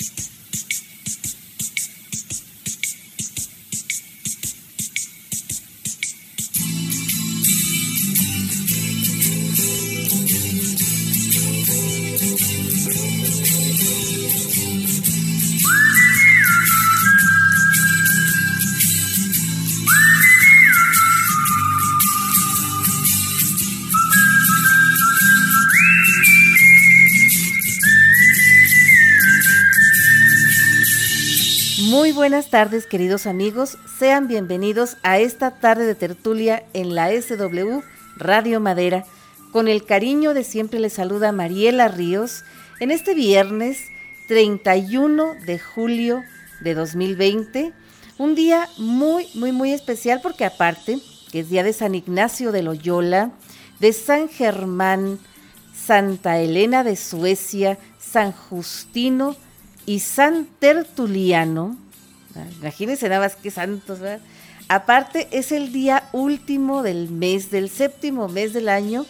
you buenas tardes, queridos amigos. Sean bienvenidos a esta tarde de tertulia en la SW Radio Madera. Con el cariño de siempre les saluda Mariela Ríos en este viernes 31 de julio de 2020. Un día muy, muy, muy especial porque aparte es día de San Ignacio de Loyola, de San Germán, Santa Elena de Suecia, San Justino y San Tertuliano, Imagínense nada más que santos, ¿verdad? Aparte, es el día último del mes, del séptimo mes del año,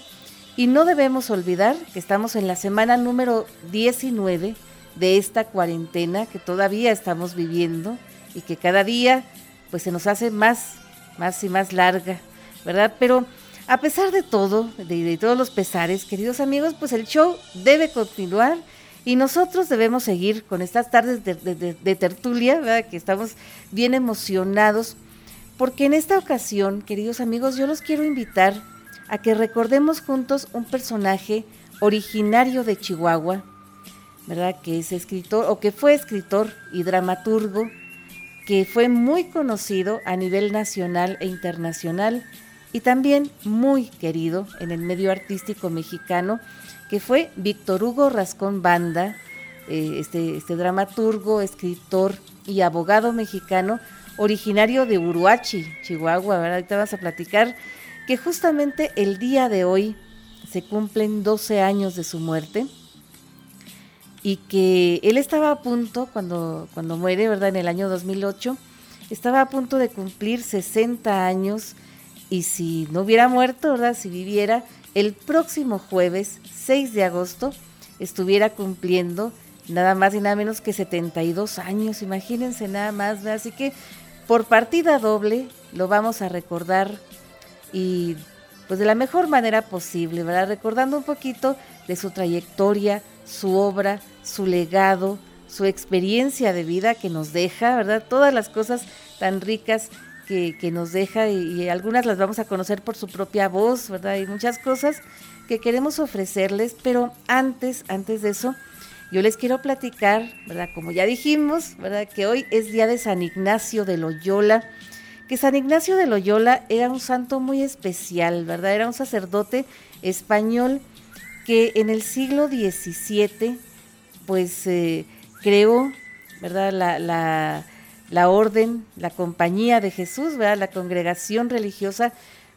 y no debemos olvidar que estamos en la semana número 19 de esta cuarentena que todavía estamos viviendo y que cada día pues se nos hace más, más y más larga, ¿verdad? Pero a pesar de todo, de, de todos los pesares, queridos amigos, pues el show debe continuar y nosotros debemos seguir con estas tardes de, tertulia, que estamos bien emocionados, porque en esta ocasión, queridos amigos, yo los quiero invitar a que recordemos juntos un personaje originario de Chihuahua, ¿verdad? Que es escritor o que fue escritor y dramaturgo, que fue muy conocido a nivel nacional e internacional y también muy querido en el medio artístico mexicano que fue Víctor Hugo Rascón Banda, eh, este, este dramaturgo, escritor y abogado mexicano, originario de Uruachi, Chihuahua, ¿verdad? Ahorita vas a platicar que justamente el día de hoy se cumplen 12 años de su muerte y que él estaba a punto, cuando, cuando muere, ¿verdad? En el año 2008, estaba a punto de cumplir 60 años y si no hubiera muerto, ¿verdad? Si viviera, el próximo jueves 6 de agosto estuviera cumpliendo nada más y nada menos que 72 años, imagínense nada más, así que por partida doble lo vamos a recordar y pues de la mejor manera posible, ¿verdad? Recordando un poquito de su trayectoria, su obra, su legado, su experiencia de vida que nos deja, ¿verdad? Todas las cosas tan ricas que, nos deja y, algunas las vamos a conocer por su propia voz, ¿verdad? Hay muchas cosas que queremos ofrecerles, pero antes, antes de eso, yo les quiero platicar, ¿verdad? Como ya dijimos, ¿verdad? Que hoy es día de San Ignacio de Loyola, que San Ignacio de Loyola era un santo muy especial, ¿verdad? Era un sacerdote español que en el siglo XVII, pues, eh, creó, ¿verdad? la la orden, la compañía de Jesús, la congregación religiosa,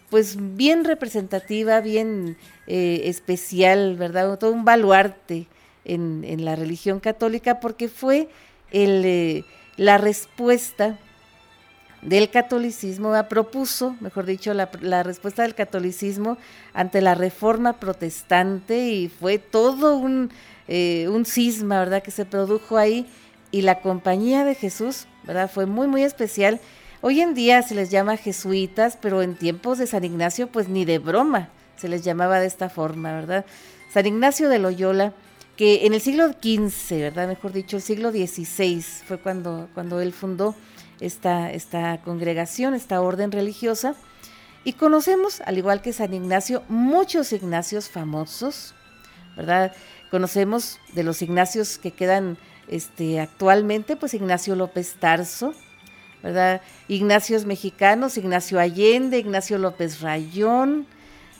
pues bien representativa, bien eh, especial, ¿verdad? Todo un baluarte en, en, la religión católica porque fue el, eh, la respuesta del catolicismo, propuso, mejor dicho, la, la, respuesta del catolicismo ante la reforma protestante y fue todo un, eh, un cisma, ¿verdad?, que se produjo ahí y la compañía de Jesús ¿verdad? Fue muy, muy especial. Hoy en día se les llama jesuitas, pero en tiempos de San Ignacio, pues ni de broma se les llamaba de esta forma, ¿verdad? San Ignacio de Loyola, que en el siglo XV, ¿verdad? Mejor dicho, el siglo XVI fue cuando, cuando él fundó esta, esta congregación, esta orden religiosa. Y conocemos, al igual que San Ignacio, muchos Ignacios famosos, ¿verdad? Conocemos de los Ignacios que quedan este, actualmente, pues Ignacio López Tarso, ¿verdad? Ignacios mexicanos, Ignacio Allende, Ignacio López Rayón,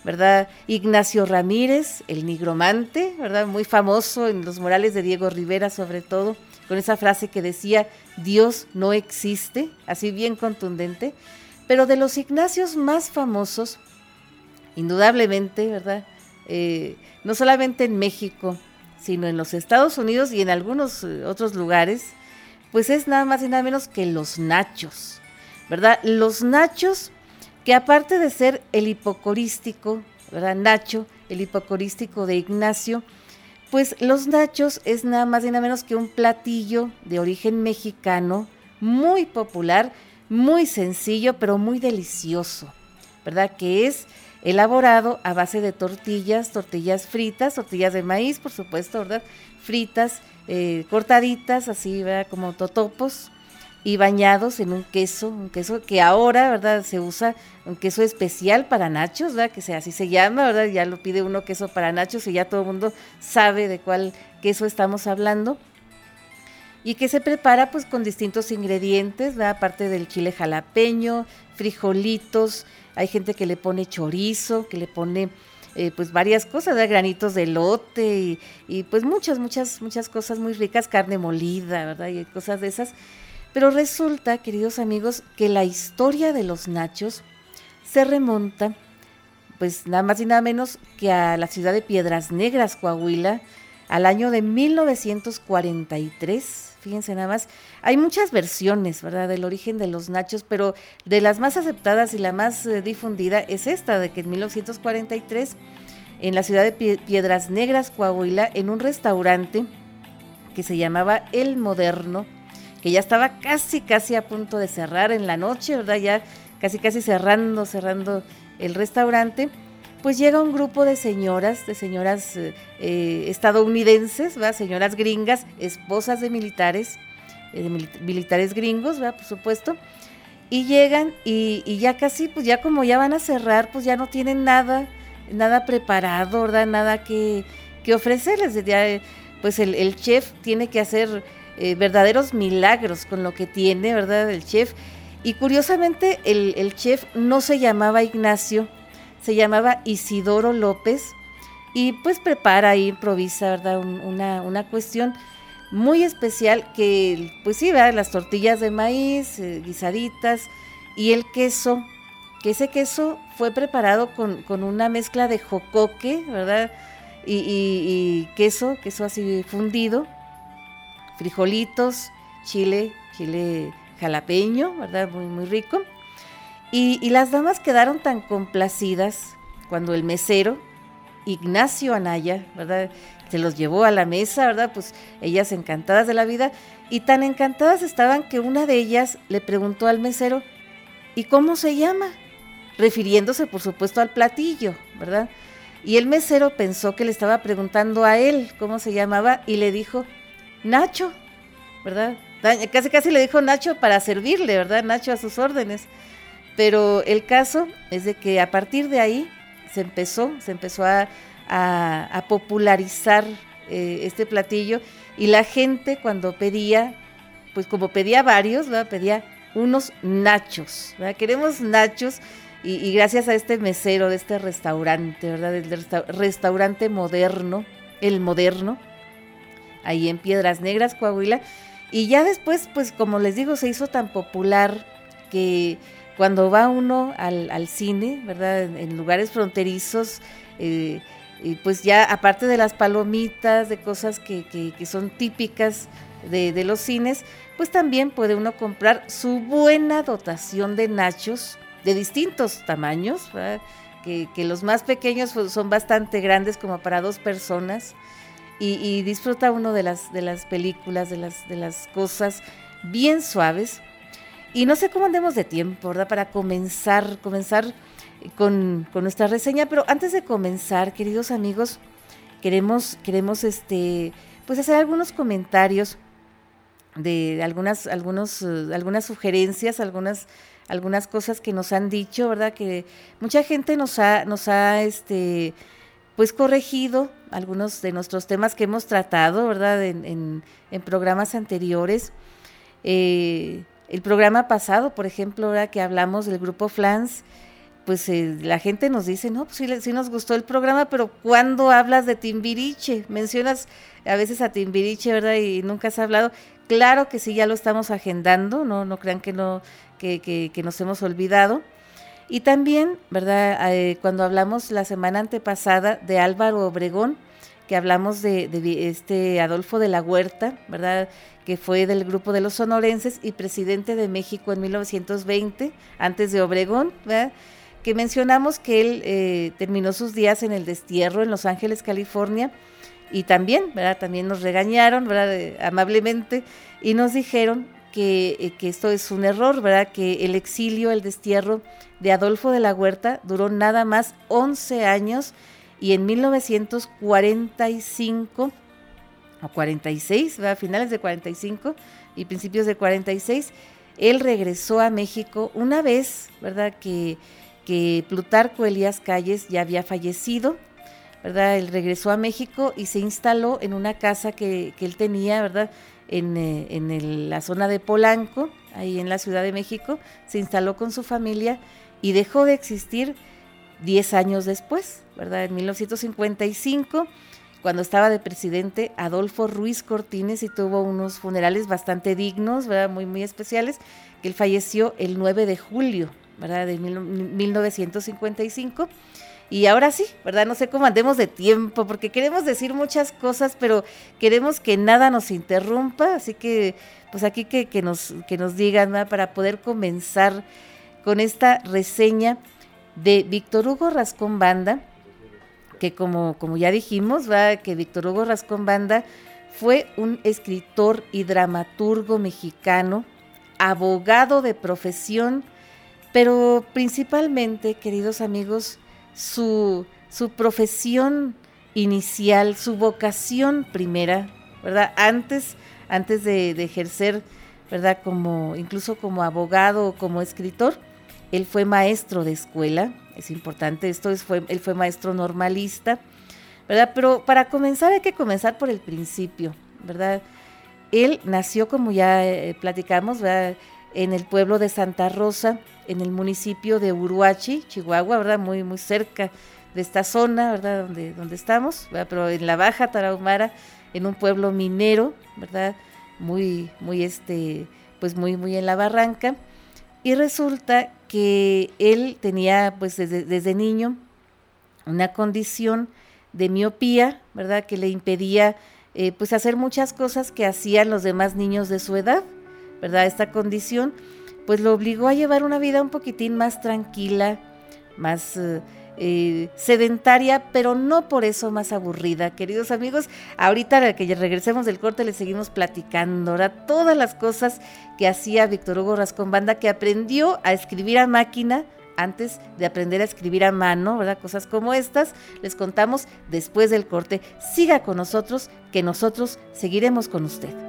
¿verdad? Ignacio Ramírez, el nigromante, ¿verdad? Muy famoso en los murales de Diego Rivera, sobre todo, con esa frase que decía, Dios no existe, así bien contundente. Pero de los Ignacios más famosos, indudablemente, ¿verdad? Eh, no solamente en México, sino en los Estados Unidos y en algunos eh, otros lugares, pues es nada más y nada menos que los nachos, ¿verdad? Los nachos que aparte de ser el hipocorístico, ¿verdad? Nacho, el hipocorístico de Ignacio, Pues los nachos es nada más y nada menos que un platillo de origen mexicano, muy popular, muy sencillo, pero muy delicioso, ¿verdad? Que es elaborado a base de tortillas, tortillas fritas, tortillas de maíz, por supuesto, ¿verdad? Fritas, eh, cortaditas, así, ¿verdad? Como totopos, y bañados en un queso, un queso que ahora, ¿verdad? Se usa un queso especial para nachos, ¿verdad? Que así se llama, ¿verdad? Ya lo pide uno queso para nachos y ya todo el mundo sabe de cuál queso estamos hablando. Y que se prepara pues con distintos ingredientes, ¿verdad? Aparte del chile jalapeño, frijolitos, hay gente que le pone chorizo, que le pone eh, pues varias cosas, granitos de lote y, y, pues muchas, muchas, muchas cosas muy ricas, carne molida, ¿verdad? Y cosas de esas. Pero resulta, queridos amigos, que la historia de los nachos se remonta, pues nada más y nada menos que a la ciudad de Piedras Negras, Coahuila, al año de 1943. Fíjense nada más, hay muchas versiones, ¿verdad?, del origen de los nachos, pero de las más aceptadas y la más eh, difundida es esta, de que en 1943, en la ciudad de Piedras Negras, Coahuila, en un restaurante que se llamaba El Moderno, que ya estaba casi, casi a punto de cerrar en la noche, ¿verdad? Ya casi, casi cerrando, cerrando el restaurante, pues llega un grupo de señoras, de señoras eh, eh, estadounidenses, ¿verdad? Señoras gringas, esposas de militares, eh, de militares gringos, ¿verdad? Por supuesto. Y llegan y, ya casi, pues ya como ya van a cerrar, pues ya no tienen nada, nada preparado, ¿verdad? Nada que, que ofrecerles. Ya, pues el, chef tiene que hacer verdaderos milagros con lo que tiene, ¿verdad? El chef. Y curiosamente el, chef no se llamaba Ignacio, se llamaba Isidoro López y pues prepara y improvisa, ¿verdad? una, una, cuestión muy especial que, pues sí, ¿verdad? Las tortillas de maíz, eh, guisaditas y el queso, que ese queso fue preparado con, una mezcla de jocoque, ¿verdad? Y, y queso, queso así fundido, frijolitos, chile, chile jalapeño, ¿verdad? Muy, muy rico. Y, las damas quedaron tan complacidas cuando el mesero, Ignacio Anaya, ¿verdad? Se los llevó a la mesa, ¿verdad? Pues ellas encantadas de la vida. Y tan encantadas estaban que una de ellas le preguntó al mesero, ¿y cómo se llama? Refiriéndose, por supuesto, al platillo, ¿verdad? Y el mesero pensó que le estaba preguntando a él cómo se llamaba y le dijo, Nacho, ¿verdad? Casi casi le dijo Nacho para servirle, ¿verdad? Nacho a sus órdenes. Pero el caso es de que a partir de ahí se empezó, se empezó a, popularizar eh, este platillo y la gente cuando pedía, pues como pedía varios, ¿verdad? Pedía unos nachos, ¿verdad? Queremos nachos y, gracias a este mesero de este restaurante, ¿verdad? Del restaurante moderno, el moderno, ahí en Piedras Negras, Coahuila. Y ya después, pues como les digo, se hizo tan popular que cuando va uno al, cine, ¿verdad? En, lugares fronterizos, eh, y pues ya aparte de las palomitas, de cosas que, que, son típicas de, los cines, pues también puede uno comprar su buena dotación de nachos de distintos tamaños, que, que, los más pequeños pues, son bastante grandes como para dos personas y, disfruta uno de las, de las películas, de las, de las cosas bien suaves. Y no sé cómo andemos de tiempo, ¿verdad? Para comenzar, comenzar con, nuestra reseña, pero antes de comenzar, queridos amigos, queremos, queremos este, pues hacer algunos comentarios de algunas, algunos, eh, algunas sugerencias, algunas, algunas cosas que nos han dicho, ¿verdad? Que mucha gente nos ha, nos ha este, pues corregido algunos de nuestros temas que hemos tratado, ¿verdad? En, programas anteriores. Eh, el programa pasado, por ejemplo, ahora que hablamos del grupo Flans, pues eh, la gente nos dice, no, pues sí, nos gustó el programa, pero ¿cuándo hablas de Timbiriche? Mencionas a veces a Timbiriche, ¿verdad? Y nunca has hablado. Claro que sí, ya lo estamos agendando, no, no crean que no, que, que, que nos hemos olvidado. Y también, ¿verdad? Eh, cuando hablamos la semana antepasada de Álvaro Obregón, que hablamos de, este Adolfo de la Huerta, ¿verdad? Que fue del grupo de los sonorenses y presidente de México en 1920, antes de Obregón, ¿verdad? Que mencionamos que él eh, terminó sus días en el destierro en Los Ángeles, California, y también, ¿verdad? También nos regañaron, ¿verdad? amablemente y nos dijeron que, que, esto es un error, ¿verdad? Que el exilio, el destierro de Adolfo de la Huerta duró nada más 11 años y en 1945 o 46, a finales de 45 y principios de 46, él regresó a México una vez, ¿verdad? Que, que Plutarco Elías Calles ya había fallecido, ¿verdad? Él regresó a México y se instaló en una casa que, que él tenía, ¿verdad? En, eh, en la zona de Polanco, ahí en la Ciudad de México, se instaló con su familia y dejó de existir 10 años después, ¿verdad? En 1955 cuando estaba de presidente Adolfo Ruiz Cortines y tuvo unos funerales bastante dignos, ¿verdad? Muy, muy especiales, que él falleció el 9 de julio, ¿verdad? De 1955. Y ahora sí, ¿verdad? No sé cómo andemos de tiempo, porque queremos decir muchas cosas, pero queremos que nada nos interrumpa, así que, pues aquí que, que nos, que nos digan, ¿verdad? Para poder comenzar con esta reseña de Víctor Hugo Rascón Banda, que como, como ya dijimos, ¿va? que Víctor Hugo Rascón Banda fue un escritor y dramaturgo mexicano, abogado de profesión, pero principalmente, queridos amigos, su, su profesión inicial, su vocación primera, ¿verdad? Antes, antes de, de ejercer, ¿verdad? Como, incluso como abogado o como escritor, él fue maestro de escuela, es importante esto, es, fue, él fue maestro normalista, ¿verdad? Pero para comenzar hay que comenzar por el principio, ¿verdad? Él nació, como ya eh, platicamos, ¿verdad? en el pueblo de Santa Rosa, en el municipio de Uruachi, Chihuahua, ¿verdad? Muy, muy cerca de esta zona, ¿verdad? Donde, donde estamos, ¿verdad? Pero en la Baja Tarahumara, en un pueblo minero, ¿verdad? Muy, muy, este, pues muy, muy en la barranca. Y resulta que él tenía pues desde, niño una condición de miopía, ¿verdad? Que le impedía eh, pues hacer muchas cosas que hacían los demás niños de su edad, ¿verdad? Esta condición pues lo obligó a llevar una vida un poquitín más tranquila, más eh, eh, sedentaria, pero no por eso más aburrida. Queridos amigos, ahorita que regresemos del corte le seguimos platicando ahora todas las cosas que hacía Víctor Hugo Rascón Banda, que aprendió a escribir a máquina antes de aprender a escribir a mano, ¿verdad? Cosas como estas, les contamos después del corte. Siga con nosotros, que nosotros seguiremos con usted.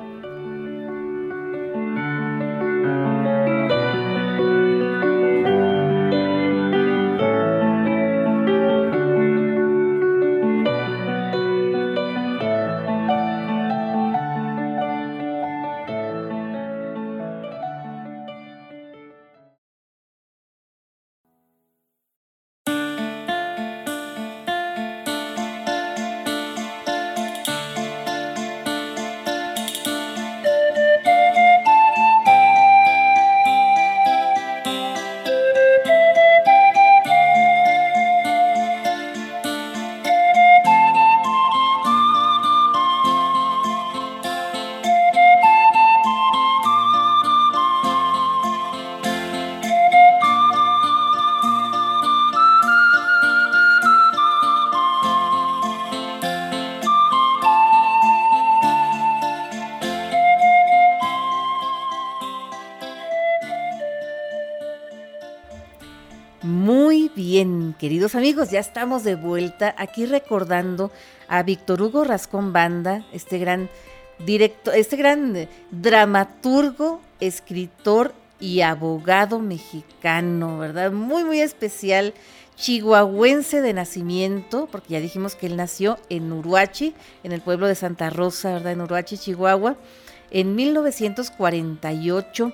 Queridos amigos, ya estamos de vuelta aquí recordando a Víctor Hugo Rascón Banda, este gran director, este gran dramaturgo, escritor y abogado mexicano, ¿verdad? Muy, muy especial, chihuahuense de nacimiento, porque ya dijimos que él nació en Uruachi, en el pueblo de Santa Rosa, ¿verdad? En Uruachi, Chihuahua, en 1948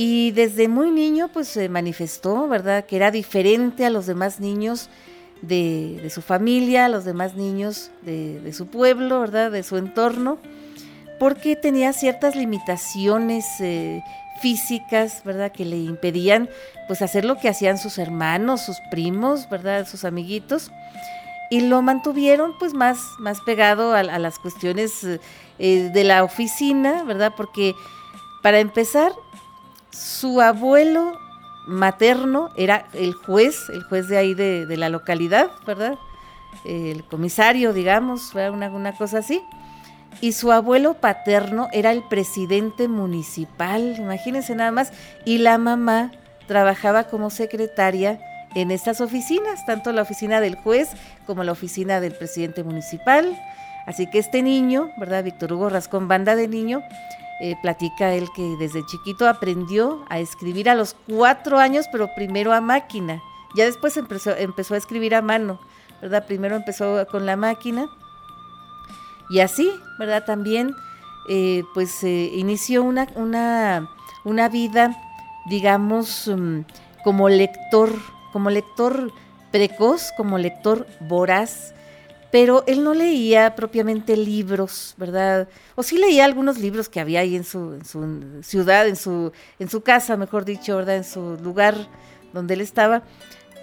y desde muy niño pues se manifestó, ¿verdad? Que era diferente a los demás niños de, su familia, a los demás niños de, su pueblo, ¿verdad? De su entorno, porque tenía ciertas limitaciones eh, físicas, ¿verdad? Que le impedían pues hacer lo que hacían sus hermanos, sus primos, ¿verdad? Sus amiguitos. Y lo mantuvieron pues más, más pegado a, las cuestiones eh, de la oficina, ¿verdad? Porque para empezar, su abuelo materno era el juez, el juez de ahí de, la localidad, ¿verdad? el comisario, digamos, una, una cosa así. Y su abuelo paterno era el presidente municipal, imagínense nada más, y la mamá trabajaba como secretaria en estas oficinas, tanto la oficina del juez como la oficina del presidente municipal. Así que este niño, ¿verdad? Víctor Hugo Rascón, banda de niño, eh, platica él que desde chiquito aprendió a escribir a los cuatro años, pero primero a máquina. Ya después empezó, a escribir a mano, ¿verdad? Primero empezó con la máquina. Y así, ¿verdad? También, eh, pues eh, inició una, una, una vida, digamos, mm, como lector, como lector precoz, como lector voraz, pero él no leía propiamente libros, ¿verdad? O sí leía algunos libros que había ahí en su, en su ciudad, en su, en su casa, mejor dicho, ¿verdad? En su lugar donde él estaba,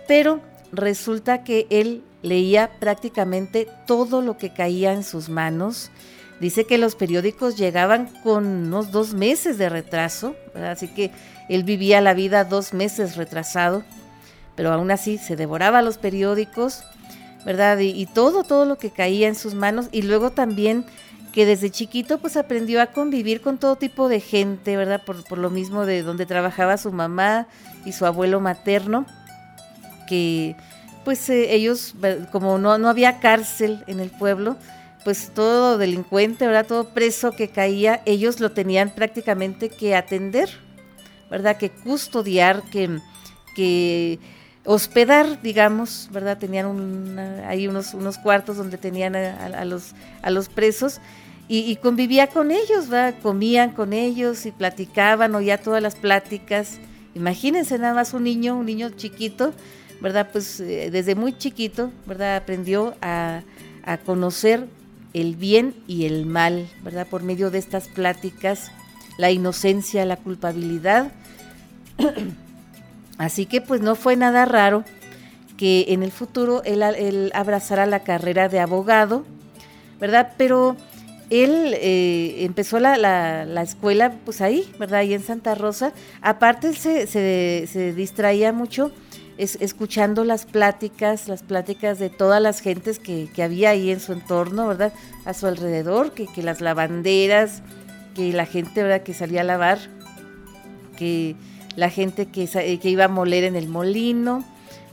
pero resulta que él leía prácticamente todo lo que caía en sus manos. Dice que los periódicos llegaban con unos dos meses de retraso, así que él vivía la vida dos meses retrasado, pero aún así se devoraba los periódicos ¿verdad? Y, todo, todo lo que caía en sus manos. Y luego también que desde chiquito pues aprendió a convivir con todo tipo de gente, ¿verdad? Por, lo mismo de donde trabajaba su mamá y su abuelo materno, que pues eh, ellos, como no, no había cárcel en el pueblo, pues todo delincuente, ¿verdad? Todo preso que caía, ellos lo tenían prácticamente que atender, ¿verdad? Que custodiar, que, que hospedar, digamos, ¿verdad? Tenían ahí unos, unos cuartos donde tenían a, los, a los presos y, convivía con ellos, ¿verdad? Comían con ellos y platicaban, oía todas las pláticas. Imagínense nada más un niño, un niño chiquito, ¿verdad? Pues eh, desde muy chiquito, ¿verdad? Aprendió a, a conocer el bien y el mal, ¿verdad? Por medio de estas pláticas, la inocencia, la culpabilidad. Así que pues no fue nada raro que en el futuro él, abrazara la carrera de abogado, ¿verdad? Pero él eh, empezó la, escuela pues ahí, ¿verdad? Ahí en Santa Rosa. Aparte se, se, distraía mucho escuchando las pláticas, las pláticas de todas las gentes que, había ahí en su entorno, ¿verdad? A su alrededor, que, que las lavanderas, que la gente, ¿verdad? Que salía a lavar, que la gente que, eh, que iba a moler en el molino,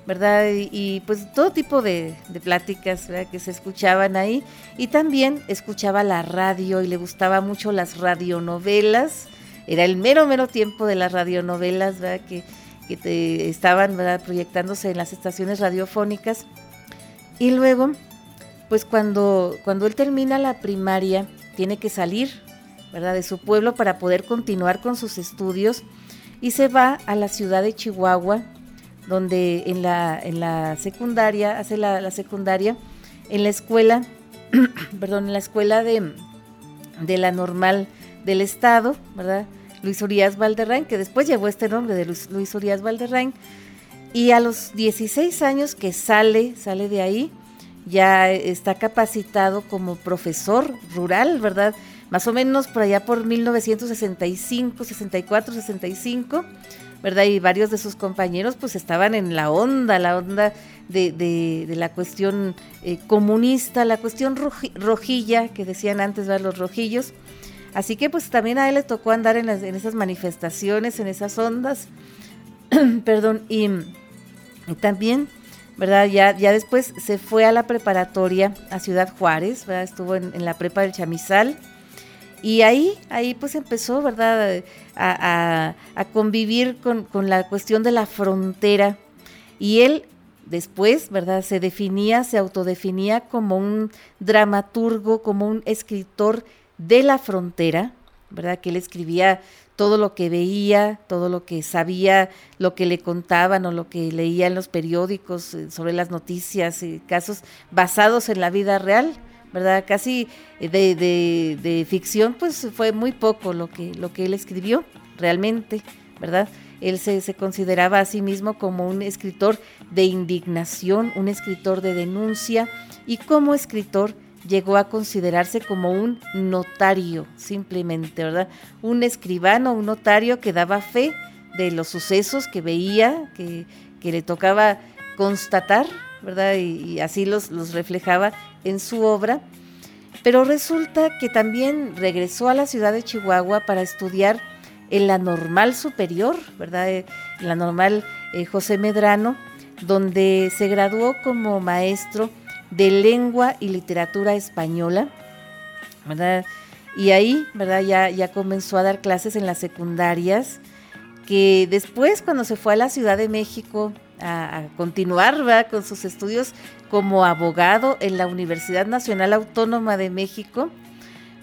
¿verdad? Y, pues todo tipo de, pláticas que se escuchaban ahí. Y también escuchaba la radio y le gustaba mucho las radionovelas. Era el mero, mero tiempo de las radionovelas, ¿verdad? Que, que estaban proyectándose en las estaciones radiofónicas. Y luego, pues cuando, cuando él termina la primaria, tiene que salir, ¿verdad? De su pueblo para poder continuar con sus estudios y se va a la ciudad de Chihuahua, donde en la, en la secundaria, hace la, secundaria, en la escuela, perdón, en la escuela de, de la normal del Estado, ¿verdad? Luis Urias Valderrain, que después llevó este nombre de Luis, Luis Urias Valderrain, y a los 16 años que sale, sale de ahí, ya está capacitado como profesor rural, ¿verdad? Más o menos por allá por 1965, 64, 65, ¿verdad? Y varios de sus compañeros pues estaban en la onda, la onda de, la cuestión eh, comunista, la cuestión rojilla, que decían antes, ¿verdad? Los rojillos. Así que pues también a él le tocó andar en, en esas manifestaciones, en esas ondas, perdón, y, también, ¿verdad? Ya, ya después se fue a la preparatoria a Ciudad Juárez, ¿verdad? Estuvo en, en la prepa del Chamizal, y ahí, ahí pues empezó, ¿verdad?, a, convivir con, la cuestión de la frontera. Y él después, ¿verdad?, se definía, se autodefinía como un dramaturgo, como un escritor de la frontera, ¿verdad?, que él escribía todo lo que veía, todo lo que sabía, lo que le contaban o lo que leía en los periódicos eh, sobre las noticias y casos basados en la vida real. ¿Verdad? Casi de, de, ficción, pues fue muy poco lo que, lo que él escribió, realmente, ¿verdad? Él se, se, consideraba a sí mismo como un escritor de indignación, un escritor de denuncia, y como escritor llegó a considerarse como un notario, simplemente, ¿verdad? Un escribano, un notario que daba fe de los sucesos que veía, que, que le tocaba constatar, ¿verdad? Y, así los, los reflejaba en su obra. Pero resulta que también regresó a la ciudad de Chihuahua para estudiar en la normal superior, ¿verdad? En la normal eh, José Medrano, donde se graduó como maestro de lengua y literatura española, ¿verdad? Y ahí, ¿verdad? Ya, ya comenzó a dar clases en las secundarias, que después cuando se fue a la Ciudad de México a, continuar ¿verdad? con sus estudios como abogado en la Universidad Nacional Autónoma de México,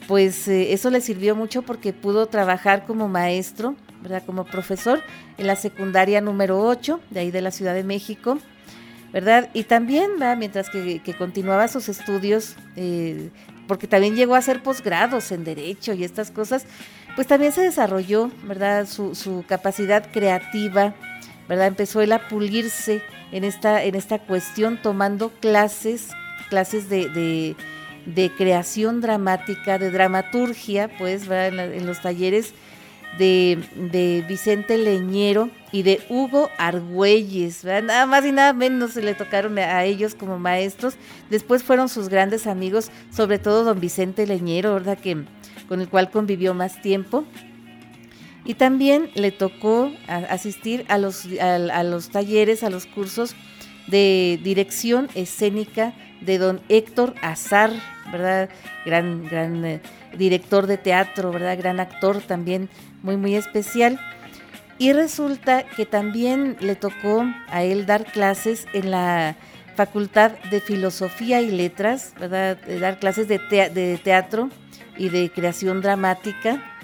pues eh, eso le sirvió mucho porque pudo trabajar como maestro, ¿verdad? como profesor en la secundaria número 8 de ahí de la Ciudad de México. ¿verdad? Y también, mientras que, continuaba sus estudios, eh, porque también llegó a hacer posgrados en Derecho y estas cosas, pues también se desarrolló, ¿verdad? Su capacidad creativa, ¿verdad? Empezó él a pulirse en esta, en esta cuestión, tomando clases, clases de, creación dramática, de dramaturgia, pues. En, los talleres de, Vicente Leñero y de Hugo Argüelles, nada más y nada menos se le tocaron a ellos como maestros. Después fueron sus grandes amigos, sobre todo don Vicente Leñero, ¿verdad? Que, con el cual convivió más tiempo. Y también le tocó asistir a los, a, los talleres, a los cursos de dirección escénica de don Héctor Azar, ¿verdad? Gran, gran eh, director de teatro, ¿verdad? Gran actor también, muy, muy especial. Y resulta que también le tocó a él dar clases en la Facultad de Filosofía y Letras, ¿verdad? Dar clases de, de teatro y de creación dramática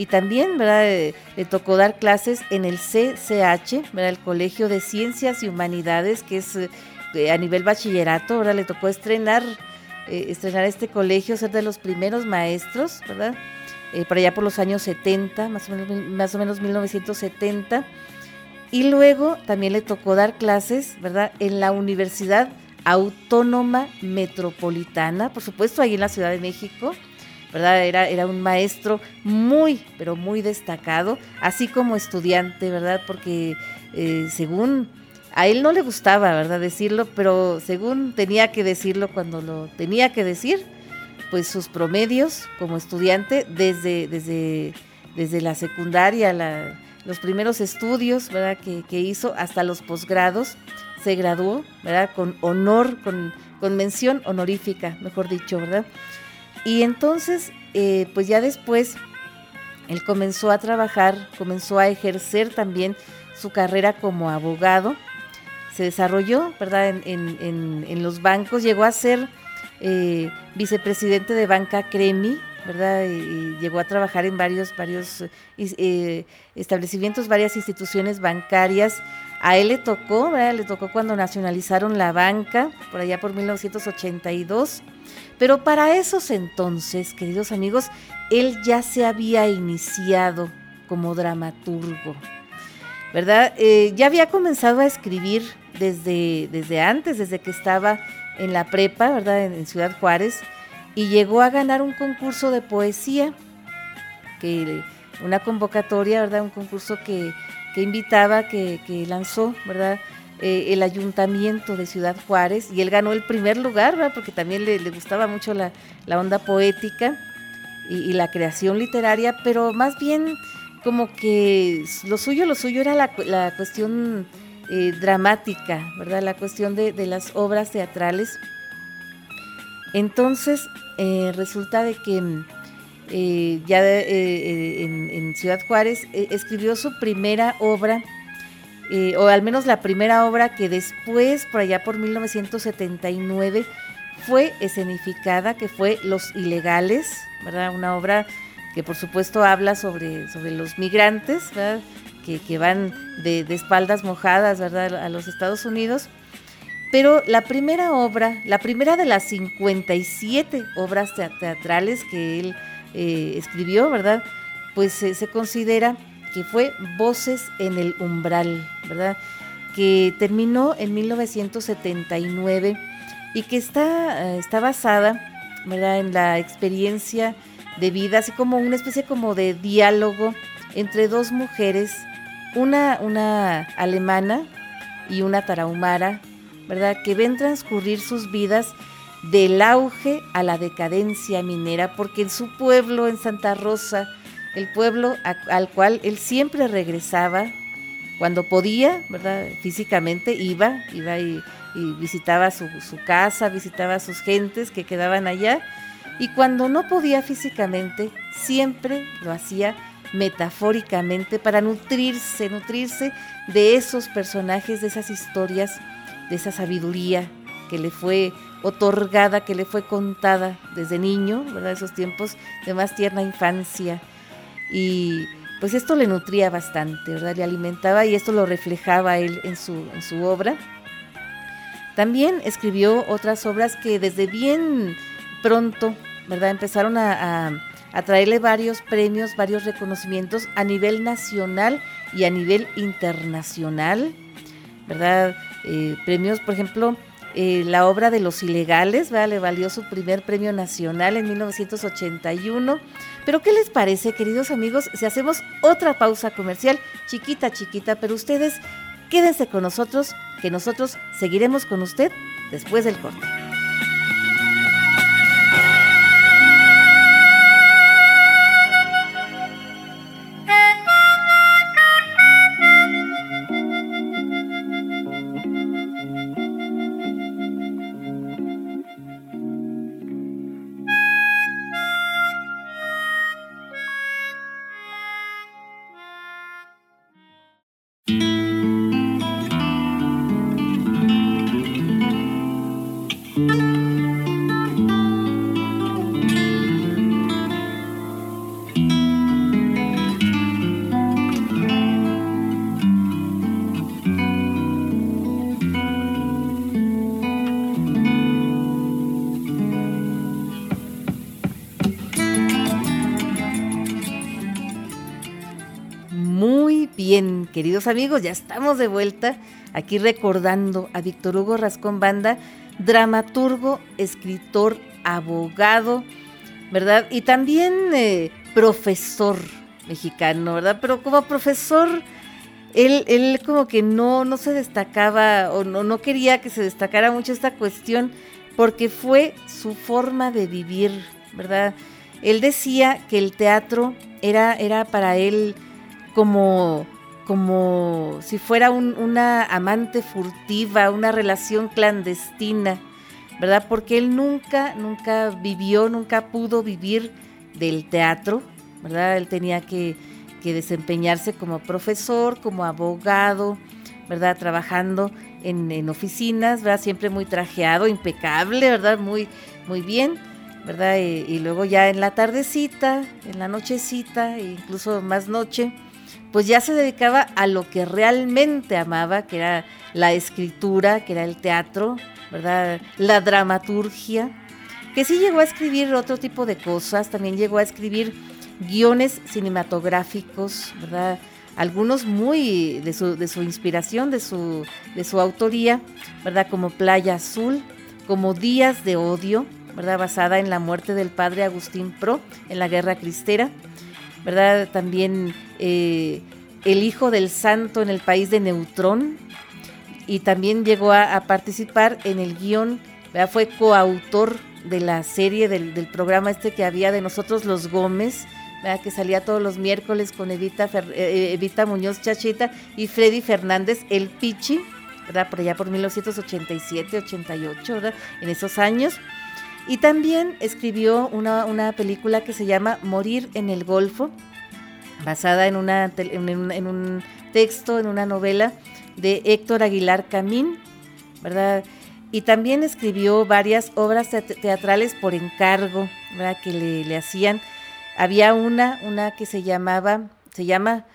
y también ¿verdad? Eh, le tocó dar clases en el CCH, ¿verdad? el Colegio de Ciencias y Humanidades, que es eh, a nivel bachillerato, ahora le tocó estrenar, eh, estrenar este colegio, ser de los primeros maestros, ¿verdad? por allá por los años 70, más o, menos, más o menos 1970. Y luego también le tocó dar clases, ¿verdad? En la Universidad Autónoma Metropolitana, por supuesto, ahí en la Ciudad de México, ¿verdad? Era, era un maestro muy, pero muy destacado, así como estudiante, ¿verdad? Porque eh, según a él no le gustaba, ¿verdad? Decirlo, pero según tenía que decirlo cuando lo tenía que decir, pues sus promedios como estudiante desde, desde, desde la secundaria, los primeros estudios, ¿verdad? Que, que hizo hasta los posgrados, se graduó, ¿verdad? Con honor, con, con mención honorífica, mejor dicho, ¿verdad? Y entonces, eh, pues ya después, él comenzó a trabajar, comenzó a ejercer también su carrera como abogado, se desarrolló, ¿verdad?, en, los bancos, llegó a ser eh, vicepresidente de Banca Cremi, ¿verdad? Y, llegó a trabajar en varios, varios eh, establecimientos, varias instituciones bancarias. A él le tocó, ¿verdad? Le tocó cuando nacionalizaron la banca, por allá por 1982. Pero para esos entonces, queridos amigos, él ya se había iniciado como dramaturgo, ¿verdad? Eh, ya había comenzado a escribir desde, desde antes, desde que estaba en la prepa, ¿verdad? En, Ciudad Juárez, y llegó a ganar un concurso de poesía, que una convocatoria, ¿verdad? Un concurso que, que invitaba, que, que lanzó, ¿verdad? Eh, el ayuntamiento de Ciudad Juárez y él ganó el primer lugar, porque también le, gustaba mucho la, onda poética y, la creación literaria, pero más bien como que lo suyo, lo suyo era la, cuestión eh, dramática, ¿verdad? La cuestión de, las obras teatrales. Entonces, eh, resulta de que ya en, en, Ciudad Juárez escribió su primera obra eh, o al menos la primera obra que después, por allá por 1979, fue escenificada, que fue Los Ilegales, ¿verdad? Una obra que por supuesto habla sobre, sobre los migrantes, ¿verdad? Que, que van de, espaldas mojadas, ¿verdad? A los Estados Unidos. Pero la primera obra, la primera de las 57 obras teatrales que él eh, escribió, ¿verdad? Pues se considera que fue Voces en el Umbral, ¿verdad? Que terminó en 1979 y que está, eh, está basada, ¿verdad? En la experiencia de vida, así como una especie como de diálogo entre dos mujeres, una, una alemana y una tarahumara, ¿verdad? Que ven transcurrir sus vidas del auge a la decadencia minera, porque en su pueblo, en Santa Rosa, el pueblo al cual él siempre regresaba, cuando podía, ¿verdad? Físicamente iba, iba y, visitaba su, su, casa, visitaba a sus gentes que quedaban allá, y cuando no podía físicamente, siempre lo hacía metafóricamente para nutrirse, nutrirse de esos personajes, de esas historias, de esa sabiduría que le fue otorgada, que le fue contada desde niño, ¿verdad? Esos tiempos de más tierna infancia. Y pues esto le nutría bastante, ¿verdad? Le alimentaba y esto lo reflejaba él en su, en su obra. También escribió otras obras que desde bien pronto, ¿verdad? Empezaron a, a, traerle varios premios, varios reconocimientos a nivel nacional y a nivel internacional, ¿verdad? Eh, premios, por ejemplo, eh, la obra de Los Ilegales, le valió su primer premio nacional en 1981. Pero ¿qué les parece, queridos amigos, si hacemos otra pausa comercial, chiquita, chiquita, pero ustedes quédense con nosotros, que nosotros seguiremos con usted después del corte. Queridos amigos, ya estamos de vuelta aquí recordando a Víctor Hugo Rascón Banda, dramaturgo, escritor, abogado, ¿verdad? Y también eh, profesor mexicano, ¿verdad? Pero como profesor, él, él como que no, no se destacaba o no, no quería que se destacara mucho esta cuestión porque fue su forma de vivir, ¿verdad? Él decía que el teatro era, era para él como como si fuera una amante furtiva, una relación clandestina, ¿verdad? Porque él nunca, nunca vivió, nunca pudo vivir del teatro, ¿verdad? Él tenía que, desempeñarse como profesor, como abogado, ¿verdad? Trabajando en, oficinas, ¿verdad? Siempre muy trajeado, impecable, ¿verdad? Muy, muy bien, ¿verdad? Y, y luego ya en la tardecita, en la nochecita, e incluso más noche, pues ya se dedicaba a lo que realmente amaba, que era la escritura, que era el teatro, ¿verdad? La dramaturgia, que sí llegó a escribir otro tipo de cosas, también llegó a escribir guiones cinematográficos, ¿verdad? Algunos muy de su, de su inspiración, de su, de su autoría, ¿verdad? Como Playa Azul, como Días de Odio, ¿verdad? Basada en la muerte del padre Agustín Pro en la Guerra Cristera ¿verdad? También eh, El Hijo del Santo en el país de Neutrón, y también llegó a, participar en el guion, fue coautor de la serie del, programa este que había de nosotros los Gómez, que salía todos los miércoles con Evita, eh, Evita Muñoz Chachita y Freddy Fernández, el Pichi, por allá por 1987, 88, ¿verdad? en esos años. Y también escribió una, película que se llama Morir en el Golfo, basada en, una, en, un texto, en una novela de Héctor Aguilar Camín, ¿verdad? Y también escribió varias obras teatrales por encargo, ¿verdad? Que le, le, hacían. Había una, una que se llamaba, se llama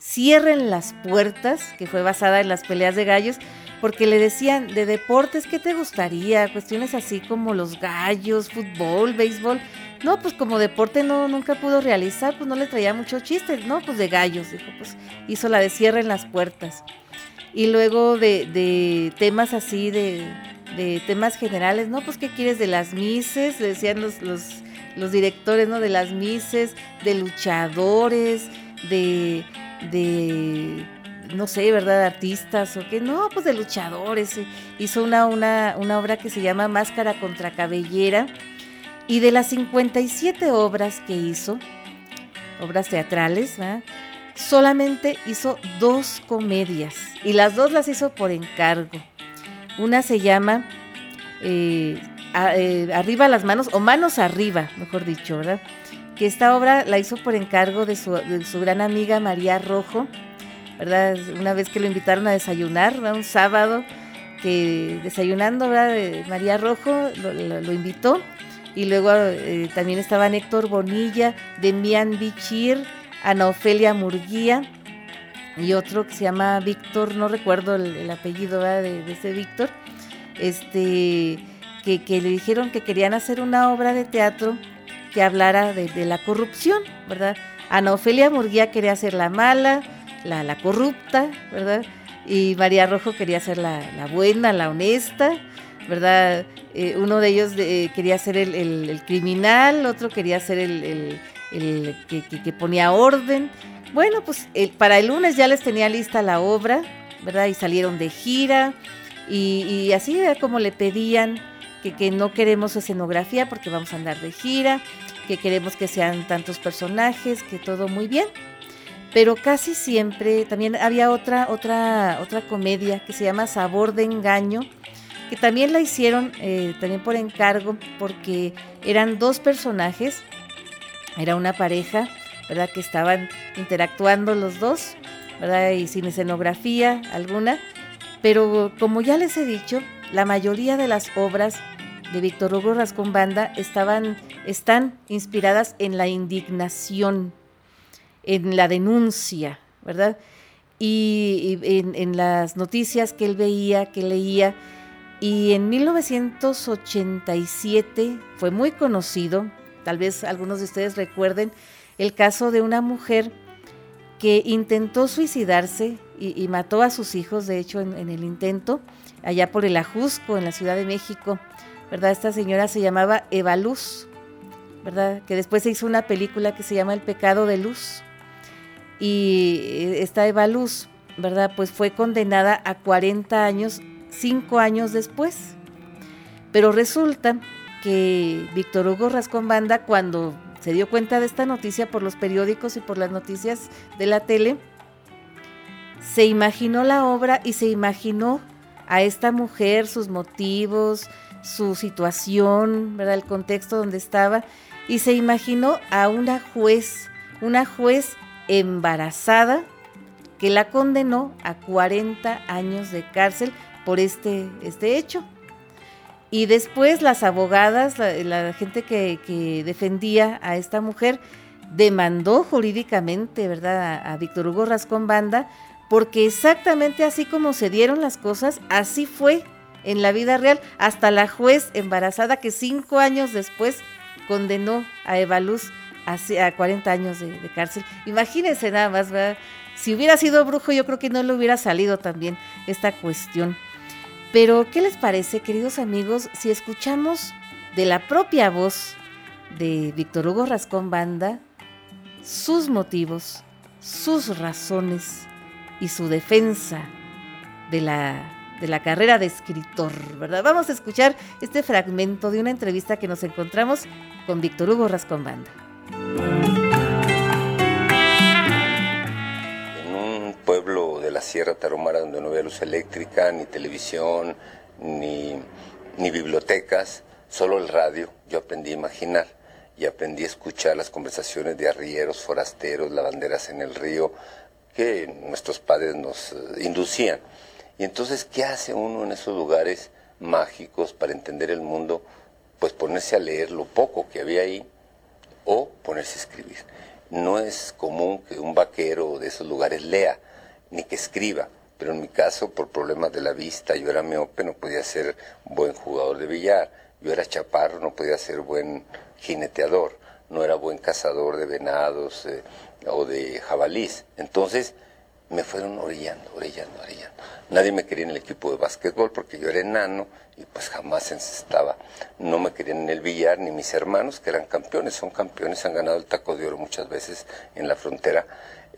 Cierren las puertas, que fue basada en las peleas de gallos, porque le decían de deportes, ¿qué te gustaría? Cuestiones así como los gallos, fútbol, béisbol. No, pues como deporte no, nunca pudo realizar, pues no le traía mucho chiste, no, pues de gallos, dijo, pues hizo la de cierre en las puertas. Y luego de, temas así, de, temas generales, no, pues qué quieres de las mises, decían los, los, los directores, ¿no? De las mises, de luchadores, de, de no sé, ¿verdad? Artistas o qué, no, pues de luchadores. Hizo una, una, una obra que se llama Máscara contra Cabellera. Y de las 57 obras que hizo, obras teatrales, solamente hizo dos comedias. Y las dos las hizo por encargo. Una se llama eh, eh, Arriba las manos, o Manos arriba, mejor dicho, ¿verdad? Que esta obra la hizo por encargo de su, gran amiga María Rojo ¿verdad? Una vez que lo invitaron a desayunar, un sábado, que desayunando, ¿verdad? María Rojo lo, invitó. Y luego eh, también estaban Héctor Bonilla, Demian Bichir, Ana Ofelia Murguía y otro que se llama Víctor, no recuerdo el, apellido de, ese Víctor, este, que, le dijeron que querían hacer una obra de teatro que hablara de, la corrupción, ¿verdad? Ana Ofelia Murguía quería hacer la mala, la, corrupta, ¿verdad? Y María Rojo quería ser la, buena, la honesta, ¿verdad? Eh, uno de ellos eh, quería ser el, criminal, otro quería ser el, que, ponía orden. Bueno, pues para el lunes ya les tenía lista la obra, ¿verdad? Y salieron de gira y, así era como le pedían que, que no queremos escenografía porque vamos a andar de gira, que queremos que sean tantos personajes, que todo muy bien pero casi siempre también había otra, otra, otra comedia que se llama Sabor de Engaño, que también la hicieron eh, también por encargo, porque eran dos personajes, era una pareja, ¿verdad? Que estaban interactuando los dos, ¿verdad? Y sin escenografía alguna, pero como ya les he dicho, la mayoría de las obras de Víctor Hugo Rascón Banda estaban, están inspiradas en la indignación, en la denuncia, ¿verdad? Y, en, las noticias que él veía, que leía. Y en 1987 fue muy conocido, tal vez algunos de ustedes recuerden, el caso de una mujer que intentó suicidarse y, mató a sus hijos, de hecho, en, en, el intento, allá por el Ajusco, en la Ciudad de México, ¿verdad? Esta señora se llamaba Eva Luz, ¿verdad? Que después se hizo una película que se llama El pecado de luz y esta Eva Luz, ¿verdad? Pues fue condenada a 40 años, cinco años después. Pero resulta que Víctor Hugo Rascón Banda, cuando se dio cuenta de esta noticia por los periódicos y por las noticias de la tele, se imaginó la obra y se imaginó a esta mujer, sus motivos, su situación, ¿verdad? el contexto donde estaba, y se imaginó a una juez, una juez embarazada que la condenó a 40 años de cárcel por este, este hecho. Y después las abogadas, la, gente que, defendía a esta mujer, demandó jurídicamente, ¿verdad?, a, Víctor Hugo Rascón Banda, porque exactamente así como se dieron las cosas, así fue en la vida real, hasta la juez embarazada que cinco años después condenó a Eva Luz a 40 años de, cárcel. Imagínense nada más, ¿verdad? Si hubiera sido brujo, yo creo que no le hubiera salido también esta cuestión. Pero, ¿qué les parece, queridos amigos, si escuchamos de la propia voz de Víctor Hugo Rascón Banda sus motivos, sus razones y su defensa de la de la carrera de escritor, ¿verdad? Vamos a escuchar este fragmento de una entrevista que nos encontramos con Víctor Hugo Rascón Banda. Sierra Tarahumara donde no había luz eléctrica, ni televisión, ni, bibliotecas, solo el radio, yo aprendí a imaginar y aprendí a escuchar las conversaciones de arrieros, forasteros, lavanderas en el río, que nuestros padres nos eh, inducían. Y entonces, ¿qué hace uno en esos lugares mágicos para entender el mundo? Pues ponerse a leer lo poco que había ahí o ponerse a escribir. No es común que un vaquero de esos lugares lea, ni que escriba, pero en mi caso, por problemas de la vista, yo era miope, no podía ser buen jugador de billar, yo era chaparro, no podía ser buen jineteador, no era buen cazador de venados eh, o de jabalís. Entonces, me fueron orillando, orillando, orillando. Nadie me quería en el equipo de básquetbol porque yo era enano y pues jamás encestaba. No me querían en el billar ni mis hermanos que eran campeones, son campeones, han ganado el taco de oro muchas veces en la frontera.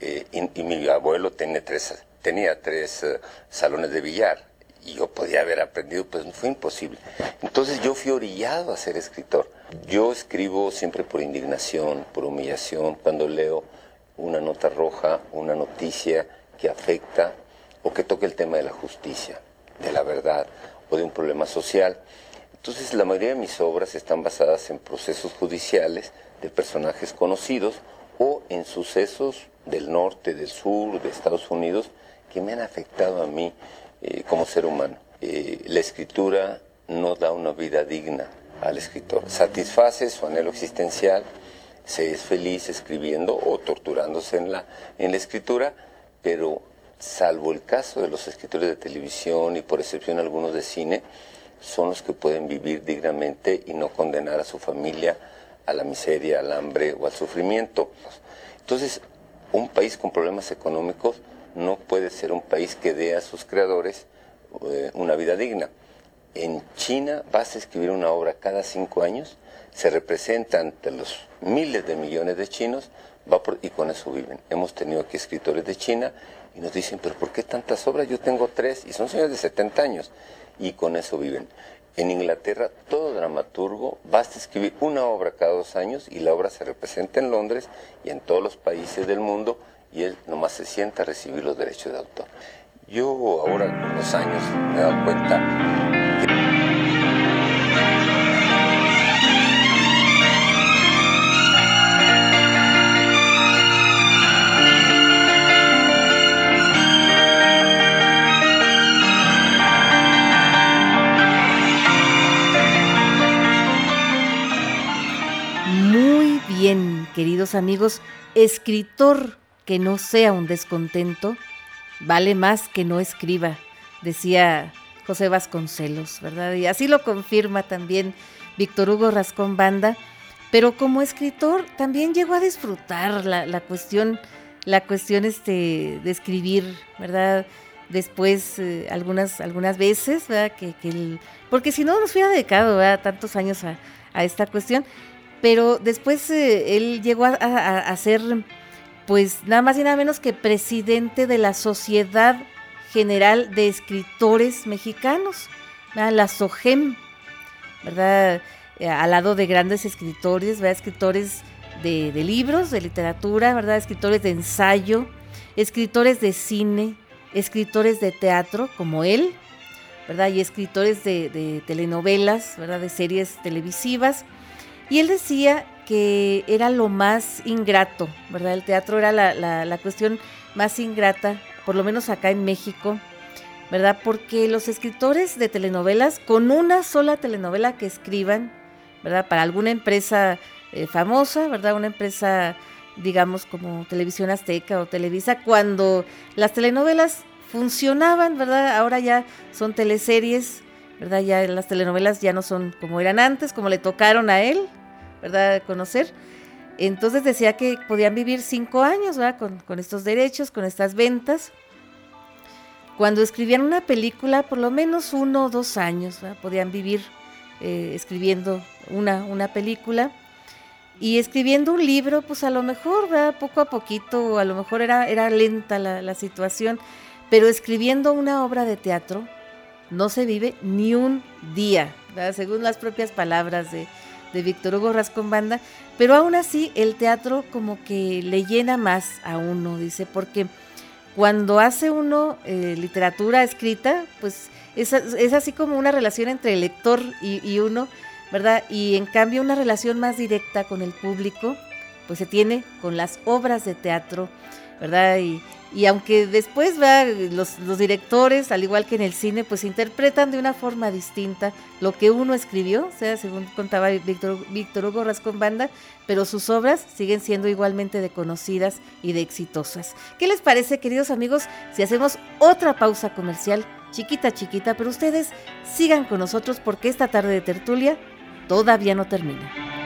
Eh, y, mi abuelo tiene tres tenía tres eh, salones de billar y yo podía haber aprendido, pues fue imposible. Entonces yo fui orillado a ser escritor. Yo escribo siempre por indignación, por humillación, cuando leo una nota roja, una noticia que afecta o que toque el tema de la justicia, de la verdad o de un problema social. Entonces la mayoría de mis obras están basadas en procesos judiciales de personajes conocidos o en sucesos del norte, del sur, de Estados Unidos que me han afectado a mí eh, como ser humano. Eh, la escritura no da una vida digna al escritor, satisface su anhelo existencial, se es feliz escribiendo o torturándose en la, en la escritura, pero salvo el caso de los escritores de televisión y por excepción algunos de cine, son los que pueden vivir dignamente y no condenar a su familia a la miseria, al hambre o al sufrimiento. Entonces, un país con problemas económicos no puede ser un país que dé a sus creadores eh, una vida digna. En China vas a escribir una obra cada cinco años, se representa ante los miles de millones de chinos va y con eso viven. Hemos tenido aquí escritores de China y nos dicen, pero ¿por qué tantas obras? Yo tengo tres y son señores de 70 años y con eso viven. En Inglaterra, todo dramaturgo basta escribir una obra cada dos años y la obra se representa en Londres y en todos los países del mundo y él nomás se sienta a recibir los derechos de autor. Yo ahora con los años me he dado cuenta amigos, escritor que no sea un descontento, vale más que no escriba, decía José Vasconcelos, ¿verdad? Y así lo confirma también Víctor Hugo Rascón Banda, pero como escritor también llegó a disfrutar la, cuestión, la cuestión este, de escribir, ¿verdad? Después, eh, algunas, algunas veces, ¿verdad? Que, porque si no nos hubiera dedicado tantos años a, esta cuestión, pero después eh, él llegó a, ser pues nada más y nada menos que presidente de la Sociedad General de Escritores Mexicanos, la SOGEM, ¿verdad? Eh, al lado de grandes escritores, ¿verdad? Escritores de, libros, de literatura, ¿verdad? Escritores de ensayo, escritores de cine, escritores de teatro, como él, ¿verdad? Y escritores de, de telenovelas, ¿verdad? De series televisivas. Y él decía que era lo más ingrato, ¿verdad? El teatro era la, cuestión más ingrata, por lo menos acá en México, ¿verdad? Porque los escritores de telenovelas, con una sola telenovela que escriban, ¿verdad? Para alguna empresa eh, famosa, ¿verdad? Una empresa, digamos, como Televisión Azteca o Televisa, cuando las telenovelas funcionaban, ¿verdad? Ahora ya son teleseries, ¿verdad? Ya las telenovelas ya no son como eran antes, como le tocaron a él, ¿verdad? Conocer. Entonces decía que podían vivir cinco años, ¿verdad? Con, estos derechos, con estas ventas. Cuando escribían una película, por lo menos uno o dos años. Podían vivir eh, escribiendo una, una película. Y escribiendo un libro, pues a lo mejor, ¿verdad? Poco a poquito, a lo mejor era, era lenta la situación, pero escribiendo una obra de teatro no se vive ni un día, ¿verdad? según las propias palabras de, de Víctor Hugo Rascón Banda, pero aún así el teatro como que le llena más a uno, dice, porque cuando hace uno eh, literatura escrita, pues es, así como una relación entre el lector y, uno, ¿verdad? Y en cambio una relación más directa con el público, pues se tiene con las obras de teatro, ¿verdad? Y, y aunque después ¿verdad? Los, los, directores, al igual que en el cine, pues interpretan de una forma distinta lo que uno escribió, o sea, según contaba Víctor, Víctor Hugo Rascón Banda, pero sus obras siguen siendo igualmente de conocidas y de exitosas. ¿Qué les parece, queridos amigos, si hacemos otra pausa comercial, chiquita, chiquita, pero ustedes sigan con nosotros porque esta tarde de tertulia todavía no termina.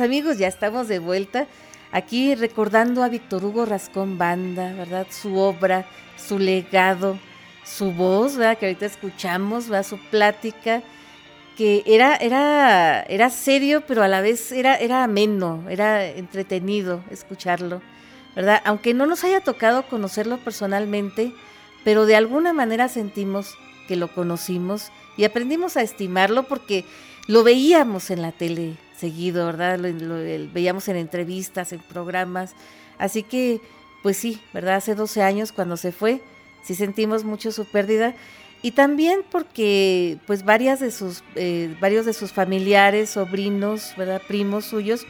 Queridos amigos, ya estamos de vuelta aquí recordando a Víctor Hugo Rascón Banda, ¿verdad? Su obra, su legado, su voz, ¿verdad? Que ahorita escuchamos, ¿verdad? Su plática, que era, era, era serio, pero a la vez era, era ameno, era entretenido escucharlo, ¿verdad? Aunque no nos haya tocado conocerlo personalmente, pero de alguna manera sentimos que lo conocimos y aprendimos a estimarlo porque lo veíamos en la tele seguido, ¿verdad? Lo, veíamos en entrevistas, en programas. Así que, pues sí, ¿verdad? Hace 12 años cuando se fue, sí sentimos mucho su pérdida. Y también porque, pues, varias de sus, eh, varios de sus familiares, sobrinos, ¿verdad? Primos suyos,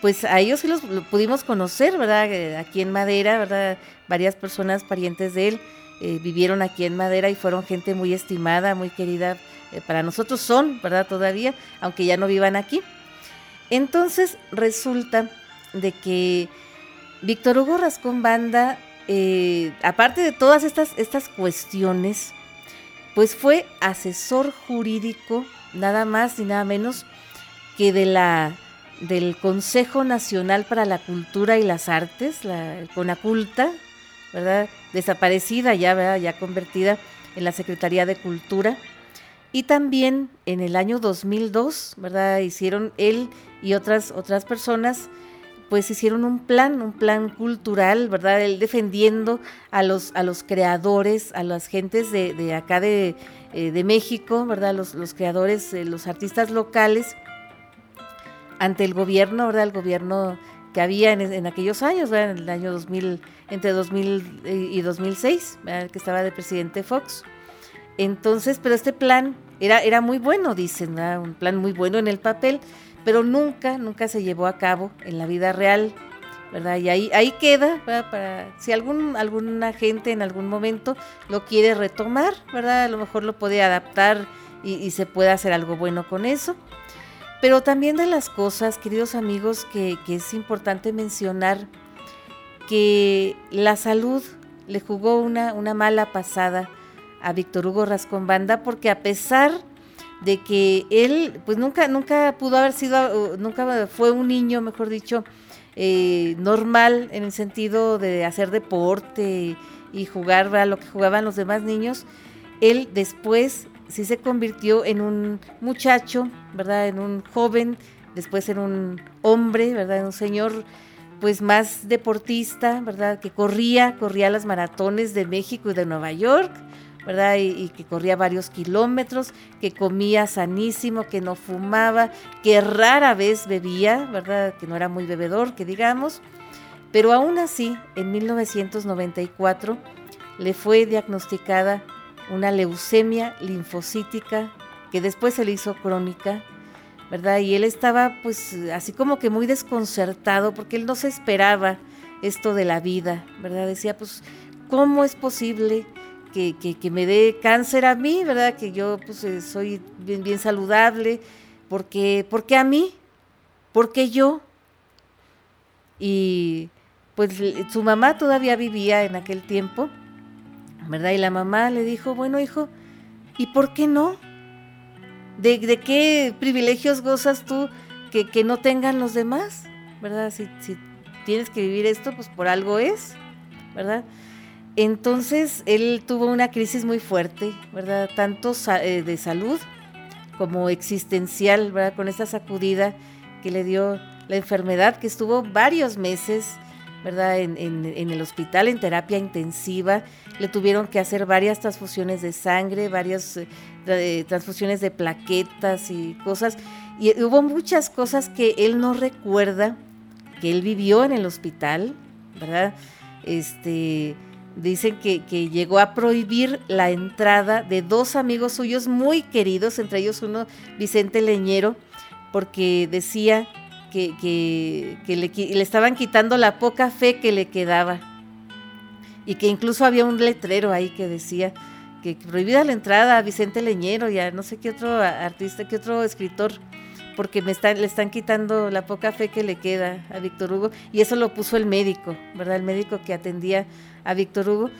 pues a ellos sí los pudimos conocer, ¿verdad? Eh, aquí en Madera, ¿verdad? Varias personas parientes de él eh, vivieron aquí en Madera y fueron gente muy estimada, muy querida eh, para nosotros son, ¿verdad? Todavía, aunque ya no vivan aquí. Entonces resulta de que Víctor Hugo Rascón Banda, eh, aparte de todas estas, estas cuestiones, pues fue asesor jurídico, nada más y nada menos que de la del Consejo Nacional para la Cultura y las Artes, la CONACULTA, ¿verdad? Desaparecida ya, ¿verdad? Ya convertida en la Secretaría de Cultura. Y también en el año 2002, ¿verdad? Hicieron él y otras, otras personas, pues hicieron un plan, un plan cultural, ¿verdad? Él defendiendo a los, a los creadores, a las gentes de, de acá de, eh, de, México, ¿verdad? Los, los creadores, eh, los artistas locales, ante el gobierno, ¿verdad? El gobierno que había en, aquellos años, ¿verdad? En el año 2000, entre 2000 y 2006, ¿verdad? que estaba de presidente Fox. Entonces, pero este plan era, era muy bueno, dicen, un plan muy bueno en el papel, pero nunca, nunca se llevó a cabo en la vida real, ¿verdad? Y ahí, ahí queda, Para, si algún, alguna gente en algún momento lo quiere retomar, ¿verdad? A lo mejor lo puede adaptar y, se puede hacer algo bueno con eso. Pero también de las cosas, queridos amigos, que, es importante mencionar, que la salud le jugó una, una mala pasada a Víctor Hugo Rascón Banda porque a pesar de que él pues nunca nunca pudo haber sido nunca fue un niño mejor dicho eh, normal en el sentido de hacer deporte y jugar a lo que jugaban los demás niños él después sí se convirtió en un muchacho verdad en un joven después en un hombre verdad en un señor pues más deportista verdad que corría corría las maratones de México y de Nueva York ¿verdad? Y, que corría varios kilómetros, que comía sanísimo, que no fumaba, que rara vez bebía, ¿verdad? Que no era muy bebedor, que digamos. Pero aún así, en 1994 le fue diagnosticada una leucemia linfocítica que después se le hizo crónica, ¿verdad? Y él estaba pues así como que muy desconcertado porque él no se esperaba esto de la vida, ¿verdad? Decía, pues, ¿cómo es posible que, que, me dé cáncer a mí, ¿verdad? Que yo pues eh, soy bien, bien saludable, porque, porque a mí, porque yo. Y pues su mamá todavía vivía en aquel tiempo, ¿verdad? Y la mamá le dijo, bueno hijo, ¿y por qué no? ¿De, de qué privilegios gozas tú que, que, no tengan los demás? ¿Verdad? Si, si tienes que vivir esto, pues por algo es, ¿verdad? Entonces él tuvo una crisis muy fuerte, ¿verdad? Tanto eh, de salud como existencial, ¿verdad? Con esa sacudida que le dio la enfermedad, que estuvo varios meses, ¿verdad? En, el hospital, en terapia intensiva. Le tuvieron que hacer varias transfusiones de sangre, varias eh, transfusiones de plaquetas y cosas. Y hubo muchas cosas que él no recuerda, que él vivió en el hospital, ¿verdad? Este Dicen que, llegó a prohibir la entrada de dos amigos suyos muy queridos, entre ellos uno Vicente Leñero, porque decía que, le, estaban quitando la poca fe que le quedaba. Y que incluso había un letrero ahí que decía que prohibida la entrada a Vicente Leñero y a no sé qué otro artista, qué otro escritor, porque me le están quitando la poca fe que le queda a Víctor Hugo. Y eso lo puso el médico, ¿verdad? El médico que atendía a Víctor Hugo.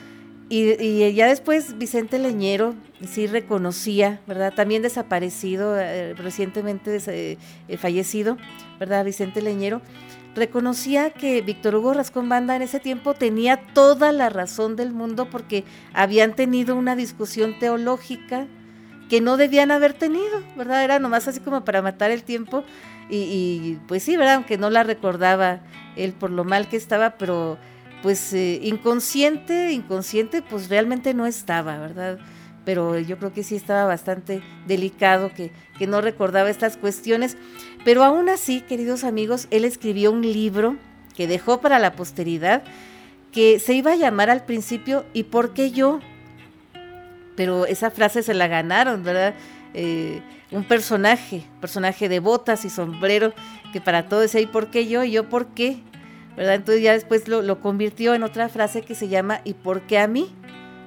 Y, ya después Vicente Leñero sí reconocía, ¿verdad? También desaparecido, eh, recientemente eh, fallecido, ¿verdad? Vicente Leñero reconocía que Víctor Hugo Rascón Banda en ese tiempo tenía toda la razón del mundo porque habían tenido una discusión teológica que no debían haber tenido, ¿verdad? Era nomás así como para matar el tiempo y, pues sí, ¿verdad? Aunque no la recordaba él por lo mal que estaba, pero pues eh, inconsciente, inconsciente, pues realmente no estaba, ¿verdad? Pero yo creo que sí estaba bastante delicado, que, que no recordaba estas cuestiones. Pero aún así, queridos amigos, él escribió un libro que dejó para la posteridad, que se iba a llamar al principio ¿Y por qué yo? Pero esa frase se la ganaron, ¿verdad? Eh, un personaje, personaje de botas y sombrero, que para todo decía ¿y por qué yo? ¿Y yo por qué? Entonces ya después lo, convirtió en otra frase que se llama ¿y por qué a mí?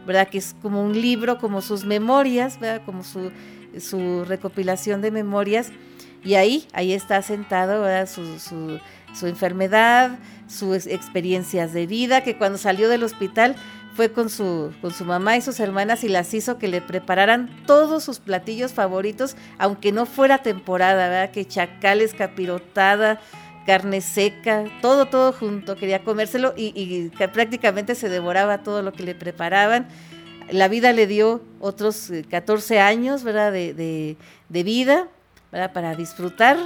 ¿Verdad? Que es como un libro, como sus memorias, ¿verdad? Como su, su recopilación de memorias y ahí, ahí está sentado su, su, su, enfermedad, sus experiencias de vida, que cuando salió del hospital fue con su, con su mamá y sus hermanas y las hizo que le prepararan todos sus platillos favoritos, aunque no fuera temporada, ¿verdad? Que chacales, capirotada, carne seca, todo, todo junto, quería comérselo y, y prácticamente se devoraba todo lo que le preparaban. La vida le dio otros 14 eh, años, ¿verdad? De, de, vida, para disfrutar.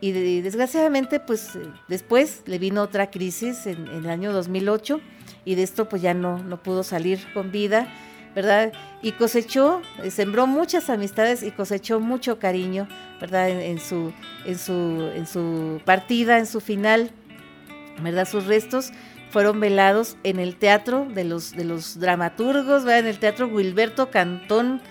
Y, desgraciadamente, pues después le vino otra crisis en, el año 2008 y de esto pues ya no, no pudo salir con vida, ¿verdad? Y cosechó, eh, sembró muchas amistades y cosechó mucho cariño, ¿verdad? En, su, en, su, en su partida, en su final, ¿verdad? Sus restos fueron velados en el teatro de los, de los dramaturgos, ¿verdad? En el teatro Wilberto Cantón,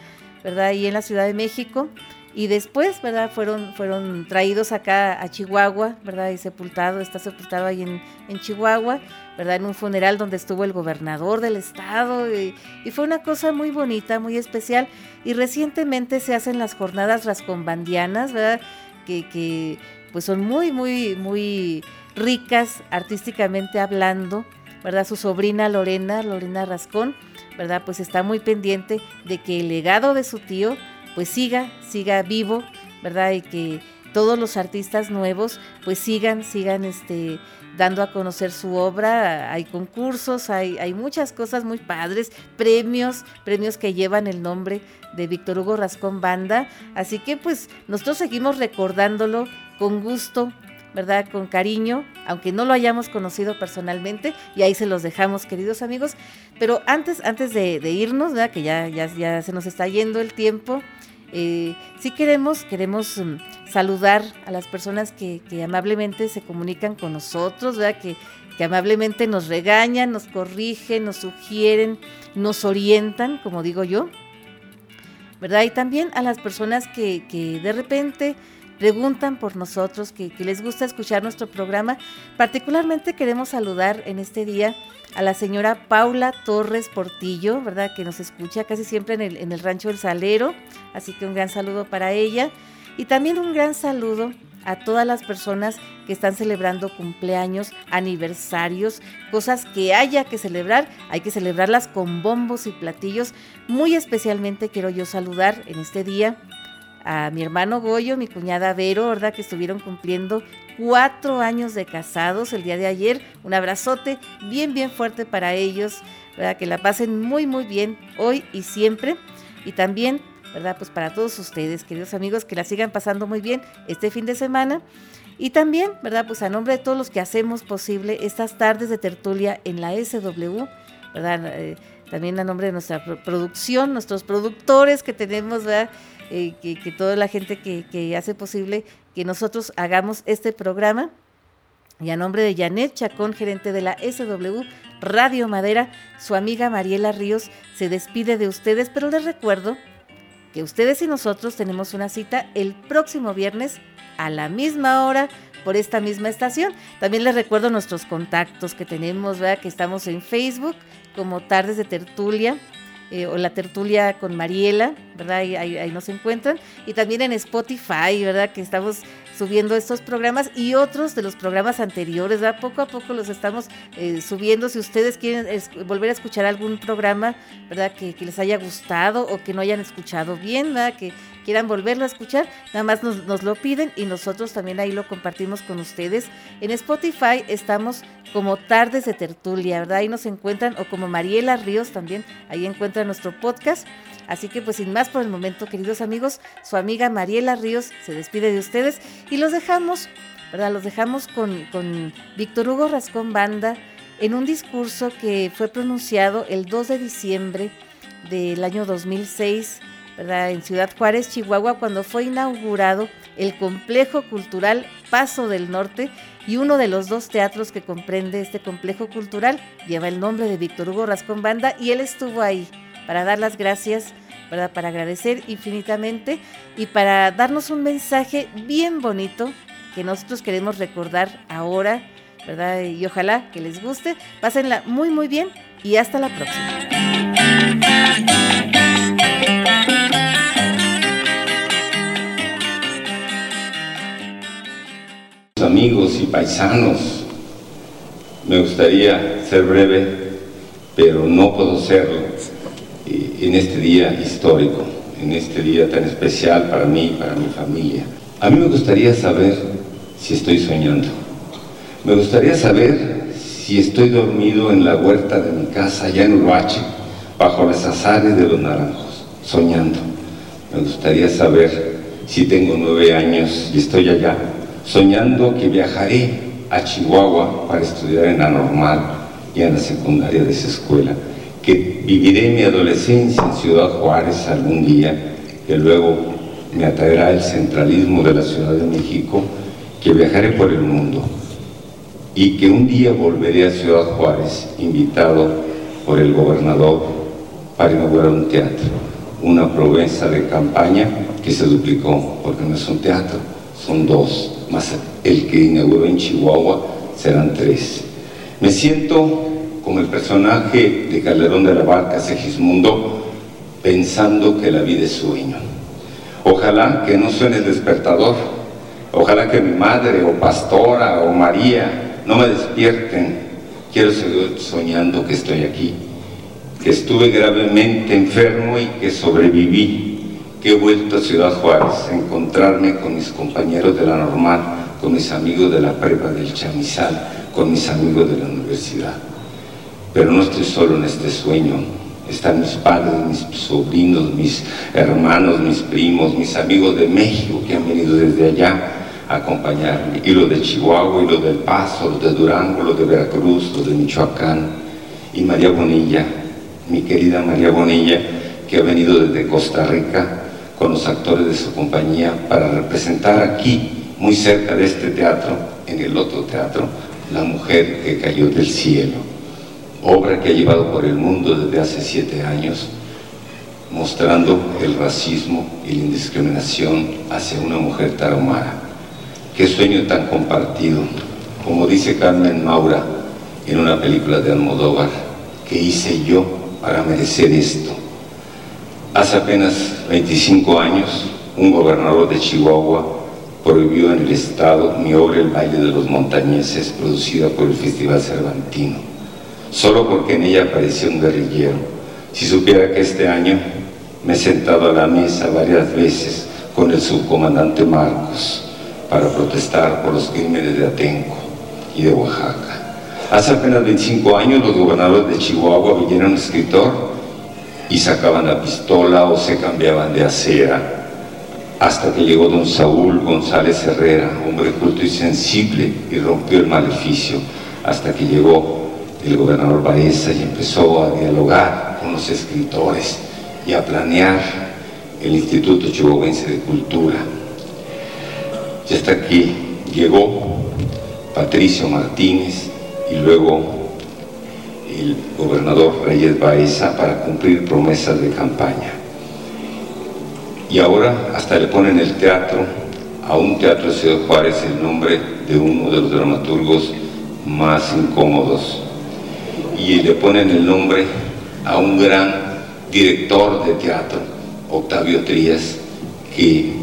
¿verdad? Ahí en la Ciudad de México y después, ¿verdad? Fueron, fueron traídos acá a Chihuahua, ¿verdad? Y sepultado, está sepultado ahí en, en Chihuahua, ¿verdad? En un funeral donde estuvo el gobernador del estado y, fue una cosa muy bonita, muy especial. Y recientemente se hacen las jornadas rascombandianas, ¿verdad? Que, que pues son muy, muy, muy ricas artísticamente hablando, ¿verdad? Su sobrina Lorena, Lorena Rascón, ¿verdad? Pues está muy pendiente de que el legado de su tío pues siga, siga vivo, ¿verdad? Y que todos los artistas nuevos pues sigan, sigan este dando a conocer su obra, hay concursos, hay, hay muchas cosas muy padres, premios, premios que llevan el nombre de Víctor Hugo Rascón Banda, así que pues nosotros seguimos recordándolo con gusto, ¿verdad? Con cariño, aunque no lo hayamos conocido personalmente, y ahí se los dejamos, queridos amigos. Pero antes, antes de, irnos, ¿verdad? Que ya, ya, ya se nos está yendo el tiempo, eh, sí queremos, queremos mm, saludar a las personas que, amablemente se comunican con nosotros, ¿verdad? Que, amablemente nos regañan, nos corrigen, nos sugieren, nos orientan, como digo yo, ¿verdad? Y también a las personas que, que de repente preguntan por nosotros, que, les gusta escuchar nuestro programa. Particularmente queremos saludar en este día a la señora Paula Torres Portillo, ¿verdad? Que nos escucha casi siempre en el, en el Rancho del Salero. Así que un gran saludo para ella. Y también un gran saludo a todas las personas que están celebrando cumpleaños, aniversarios, cosas que haya que celebrar, hay que celebrarlas con bombos y platillos. Muy especialmente quiero yo saludar en este día a mi hermano Goyo, mi cuñada Vero, ¿verdad? Que estuvieron cumpliendo cuatro años de casados el día de ayer. Un abrazote bien, bien fuerte para ellos, ¿verdad? Que la pasen muy, muy bien hoy y siempre. Y también, ¿verdad? Pues para todos ustedes, queridos amigos, que la sigan pasando muy bien este fin de semana. Y también, ¿verdad? Pues a nombre de todos los que hacemos posible estas tardes de tertulia en la SW, ¿verdad? Eh, también a nombre de nuestra producción, nuestros productores que tenemos, ¿verdad? Eh, que, toda la gente que, hace posible que nosotros hagamos este programa. Y a nombre de Janet Chacón, gerente de la SW Radio Madera, su amiga Mariela Ríos se despide de ustedes, pero les recuerdo que ustedes y nosotros tenemos una cita el próximo viernes a la misma hora por esta misma estación. También les recuerdo nuestros contactos que tenemos, ¿verdad? que estamos en Facebook como Tardes de Tertulia, eh, o la tertulia con Mariela, ¿verdad? Ahí, ahí, nos encuentran. Y también en Spotify, ¿verdad? Que estamos subiendo estos programas y otros de los programas anteriores, ¿verdad? Poco a poco los estamos eh, subiendo. Si ustedes quieren volver a escuchar algún programa, ¿verdad? Que, les haya gustado o que no hayan escuchado bien, ¿verdad? Que quieran volverlo a escuchar, nada más nos, lo piden y nosotros también ahí lo compartimos con ustedes. En Spotify estamos como Tardes de Tertulia, ¿verdad? Ahí nos encuentran, o como Mariela Ríos también, ahí encuentran nuestro podcast. Así que pues sin más por el momento, queridos amigos, su amiga Mariela Ríos se despide de ustedes y los dejamos, ¿verdad? Los dejamos con, con Víctor Hugo Rascón Banda en un discurso que fue pronunciado el 2 de diciembre del año 2006, En Ciudad Juárez, Chihuahua, cuando fue inaugurado el complejo cultural Paso del Norte y uno de los dos teatros que comprende este complejo cultural lleva el nombre de Víctor Hugo Rascón Banda y él estuvo ahí para dar las gracias, ¿verdad? para agradecer infinitamente y para darnos un mensaje bien bonito que nosotros queremos recordar ahora, ¿verdad? Y ojalá que les guste. Pásenla muy muy bien y hasta la próxima. Amigos y paisanos, me gustaría ser breve, pero no puedo serlo en este día histórico, en este día tan especial para mí para mi familia. A mí me gustaría saber si estoy soñando. Me gustaría saber si estoy dormido en la huerta de mi casa, allá en Uruache, bajo las azares de los naranjos, soñando. Me gustaría saber si tengo nueve años y estoy allá, soñando que viajaré a Chihuahua para estudiar en la normal y en la secundaria de esa escuela que viviré mi adolescencia en Ciudad Juárez algún día, que luego me atraerá el centralismo de la Ciudad de México, que viajaré por el mundo y que un día volveré a Ciudad Juárez invitado por el gobernador para inaugurar un teatro, una promesa de campaña que se duplicó, porque no es un teatro, son dos, más el que inauguró en Chihuahua serán tres. Me siento como el personaje de Calderón de la Barca, Segismundo, pensando que la vida es sueño. Ojalá que no suene el despertador, ojalá que mi madre o pastora o María no me despierten. Quiero seguir soñando que estoy aquí, que estuve gravemente enfermo y que sobreviví, que he vuelto a Ciudad Juárez a encontrarme con mis compañeros de la normal, con mis amigos de la prepa del chamizal, con mis amigos de la universidad. Pero no estoy solo en este sueño. Están mis padres, mis sobrinos, mis hermanos, mis primos, mis amigos de México que han venido desde allá a acompañarme. Y los de Chihuahua, y los del Paso, los de Durango, los de Veracruz, los de Michoacán. Y María Bonilla, mi querida María Bonilla, que ha venido desde Costa Rica con los actores de su compañía para representar aquí, muy cerca de este teatro, en el otro teatro, la mujer que cayó del cielo obra que ha llevado por el mundo desde hace siete años, mostrando el racismo y la indiscriminación hacia una mujer tarahumara. Qué sueño tan compartido, como dice Carmen Maura en una película de Almodóvar, que hice yo para merecer esto. Hace apenas 25 años, un gobernador de Chihuahua prohibió en el estado mi obra El baile de los montañeses, producida por el Festival Cervantino solo porque en ella apareció un guerrillero. Si supiera que este año me he sentado a la mesa varias veces con el subcomandante Marcos para protestar por los crímenes de Atenco y de Oaxaca. Hace apenas 25 años los gobernadores de Chihuahua vinieron un escritor y sacaban la pistola o se cambiaban de acera hasta que llegó don Saúl González Herrera, hombre culto y sensible, y rompió el maleficio, hasta que llegó el gobernador Baeza y empezó a dialogar con los escritores y a planear el Instituto Chihuahuense de Cultura. Y hasta aquí llegó Patricio Martínez y luego el gobernador Reyes Baeza para cumplir promesas de campaña. Y ahora hasta le ponen el teatro, a un teatro de Ciudad Juárez, el nombre de uno de los dramaturgos más incómodos y le ponen el nombre a un gran director de teatro, Octavio Trías, que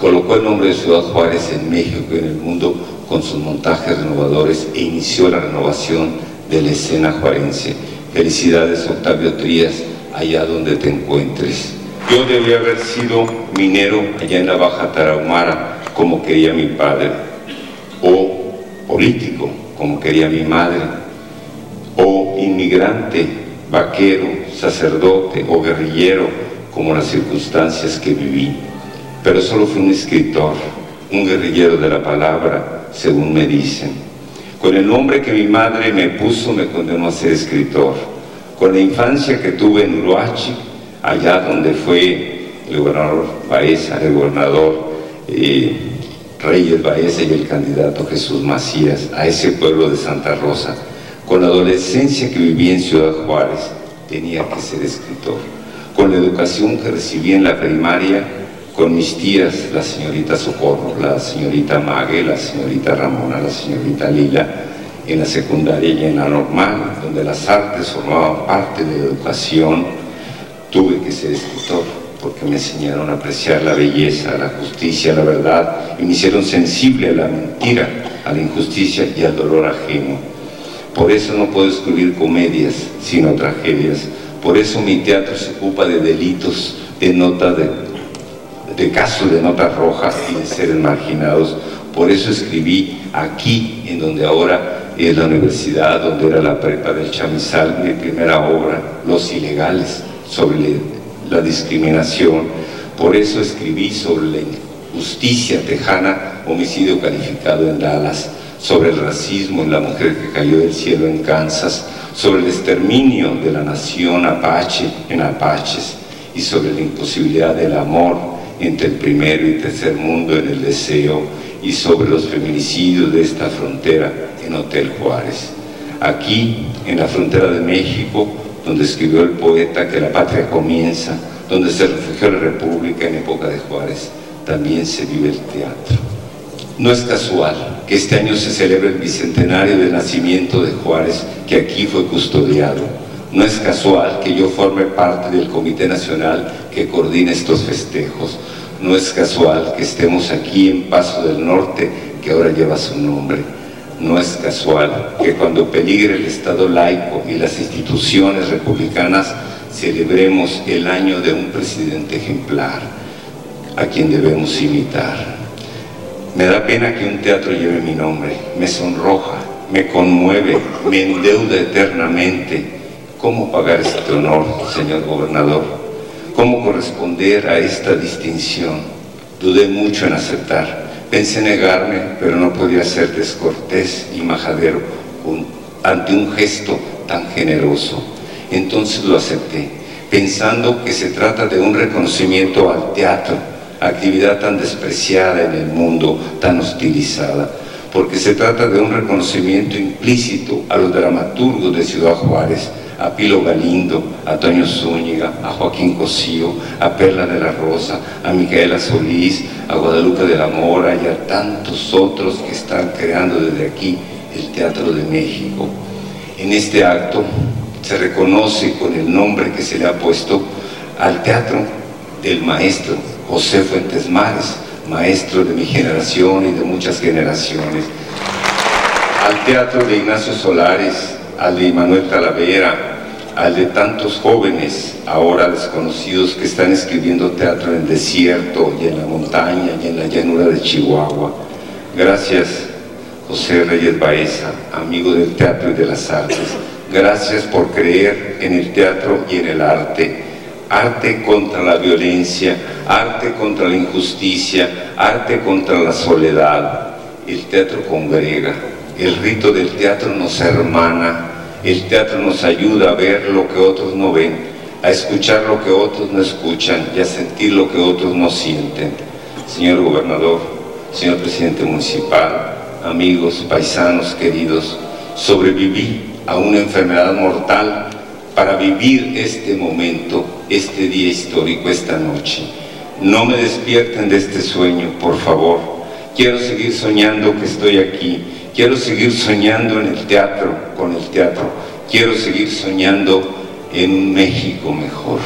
colocó el nombre de Ciudad Juárez en México y en el mundo con sus montajes renovadores e inició la renovación de la escena juarense. Felicidades Octavio Trías, allá donde te encuentres. Yo debía haber sido minero allá en la Baja Tarahumara, como quería mi padre, o político, como quería mi madre, o inmigrante, vaquero, sacerdote o guerrillero, como las circunstancias que viví. Pero solo fui un escritor, un guerrillero de la palabra, según me dicen. Con el nombre que mi madre me puso me condenó a ser escritor. Con la infancia que tuve en Uruachi, allá donde fue el gobernador Baeza, el gobernador eh, Reyes Baeza y el candidato Jesús Macías, a ese pueblo de Santa Rosa. Con la adolescencia que viví en Ciudad Juárez, tenía que ser escritor. Con la educación que recibí en la primaria, con mis tías, la señorita Socorro, la señorita Mague, la señorita Ramona, la señorita Lila, en la secundaria y en la normal, donde las artes formaban parte de la educación, tuve que ser escritor porque me enseñaron a apreciar la belleza, la justicia, la verdad y me hicieron sensible a la mentira, a la injusticia y al dolor ajeno. Por eso no puedo escribir comedias, sino tragedias. Por eso mi teatro se ocupa de delitos, de notas de, de casos de notas rojas y de seres marginados. Por eso escribí aquí, en donde ahora es la universidad, donde era la prepa del Chamizal, mi primera obra, Los Ilegales sobre la discriminación. Por eso escribí sobre la injusticia tejana, homicidio calificado en Dallas, sobre el racismo en la mujer que cayó del cielo en Kansas, sobre el exterminio de la nación apache en Apaches y sobre la imposibilidad del amor entre el primero y tercer mundo en el deseo y sobre los feminicidios de esta frontera en Hotel Juárez. Aquí, en la frontera de México, donde escribió el poeta que la patria comienza, donde se refugió la república en época de Juárez, también se vive el teatro. No es casual que este año se celebre el bicentenario del nacimiento de Juárez, que aquí fue custodiado. No es casual que yo forme parte del Comité Nacional que coordina estos festejos. No es casual que estemos aquí en Paso del Norte, que ahora lleva su nombre. No es casual que cuando peligre el Estado laico y las instituciones republicanas celebremos el año de un presidente ejemplar a quien debemos imitar. Me da pena que un teatro lleve mi nombre, me sonroja, me conmueve, me endeuda eternamente. ¿Cómo pagar este honor, señor gobernador? ¿Cómo corresponder a esta distinción? Dudé mucho en aceptar Pensé negarme, pero no podía ser descortés y majadero ante un gesto tan generoso. Entonces lo acepté, pensando que se trata de un reconocimiento al teatro, actividad tan despreciada en el mundo, tan hostilizada, porque se trata de un reconocimiento implícito a los dramaturgos de Ciudad Juárez, a Pilo Galindo, a Toño Zúñiga, a Joaquín Cosío, a Perla de la Rosa, a Micaela Solís, a Guadalupe de la Mora y a tantos otros que están creando desde aquí el Teatro de México. En este acto se reconoce con el nombre que se le ha puesto al teatro del maestro José Fuentes Mares, maestro de mi generación y de muchas generaciones, al teatro de Ignacio Solares, al de Manuel Talavera, al de tantos jóvenes ahora desconocidos que están escribiendo teatro en el desierto y en la montaña y en la llanura de Chihuahua. Gracias, José Reyes Baeza, amigo del teatro y de las artes. Gracias por creer en el teatro y en el arte. Arte contra la violencia, arte contra la injusticia, arte contra la soledad. El teatro congrega, el rito del teatro nos hermana, el teatro nos ayuda a ver lo que otros no ven, a escuchar lo que otros no escuchan y a sentir lo que otros no sienten. Señor gobernador, señor presidente municipal, amigos, paisanos queridos, sobreviví a una enfermedad mortal para vivir este momento, este día histórico, esta noche. No me despierten de este sueño, por favor. Quiero seguir soñando que estoy aquí Quiero seguir soñando en el teatro, con el teatro. Quiero seguir soñando en un México mejor.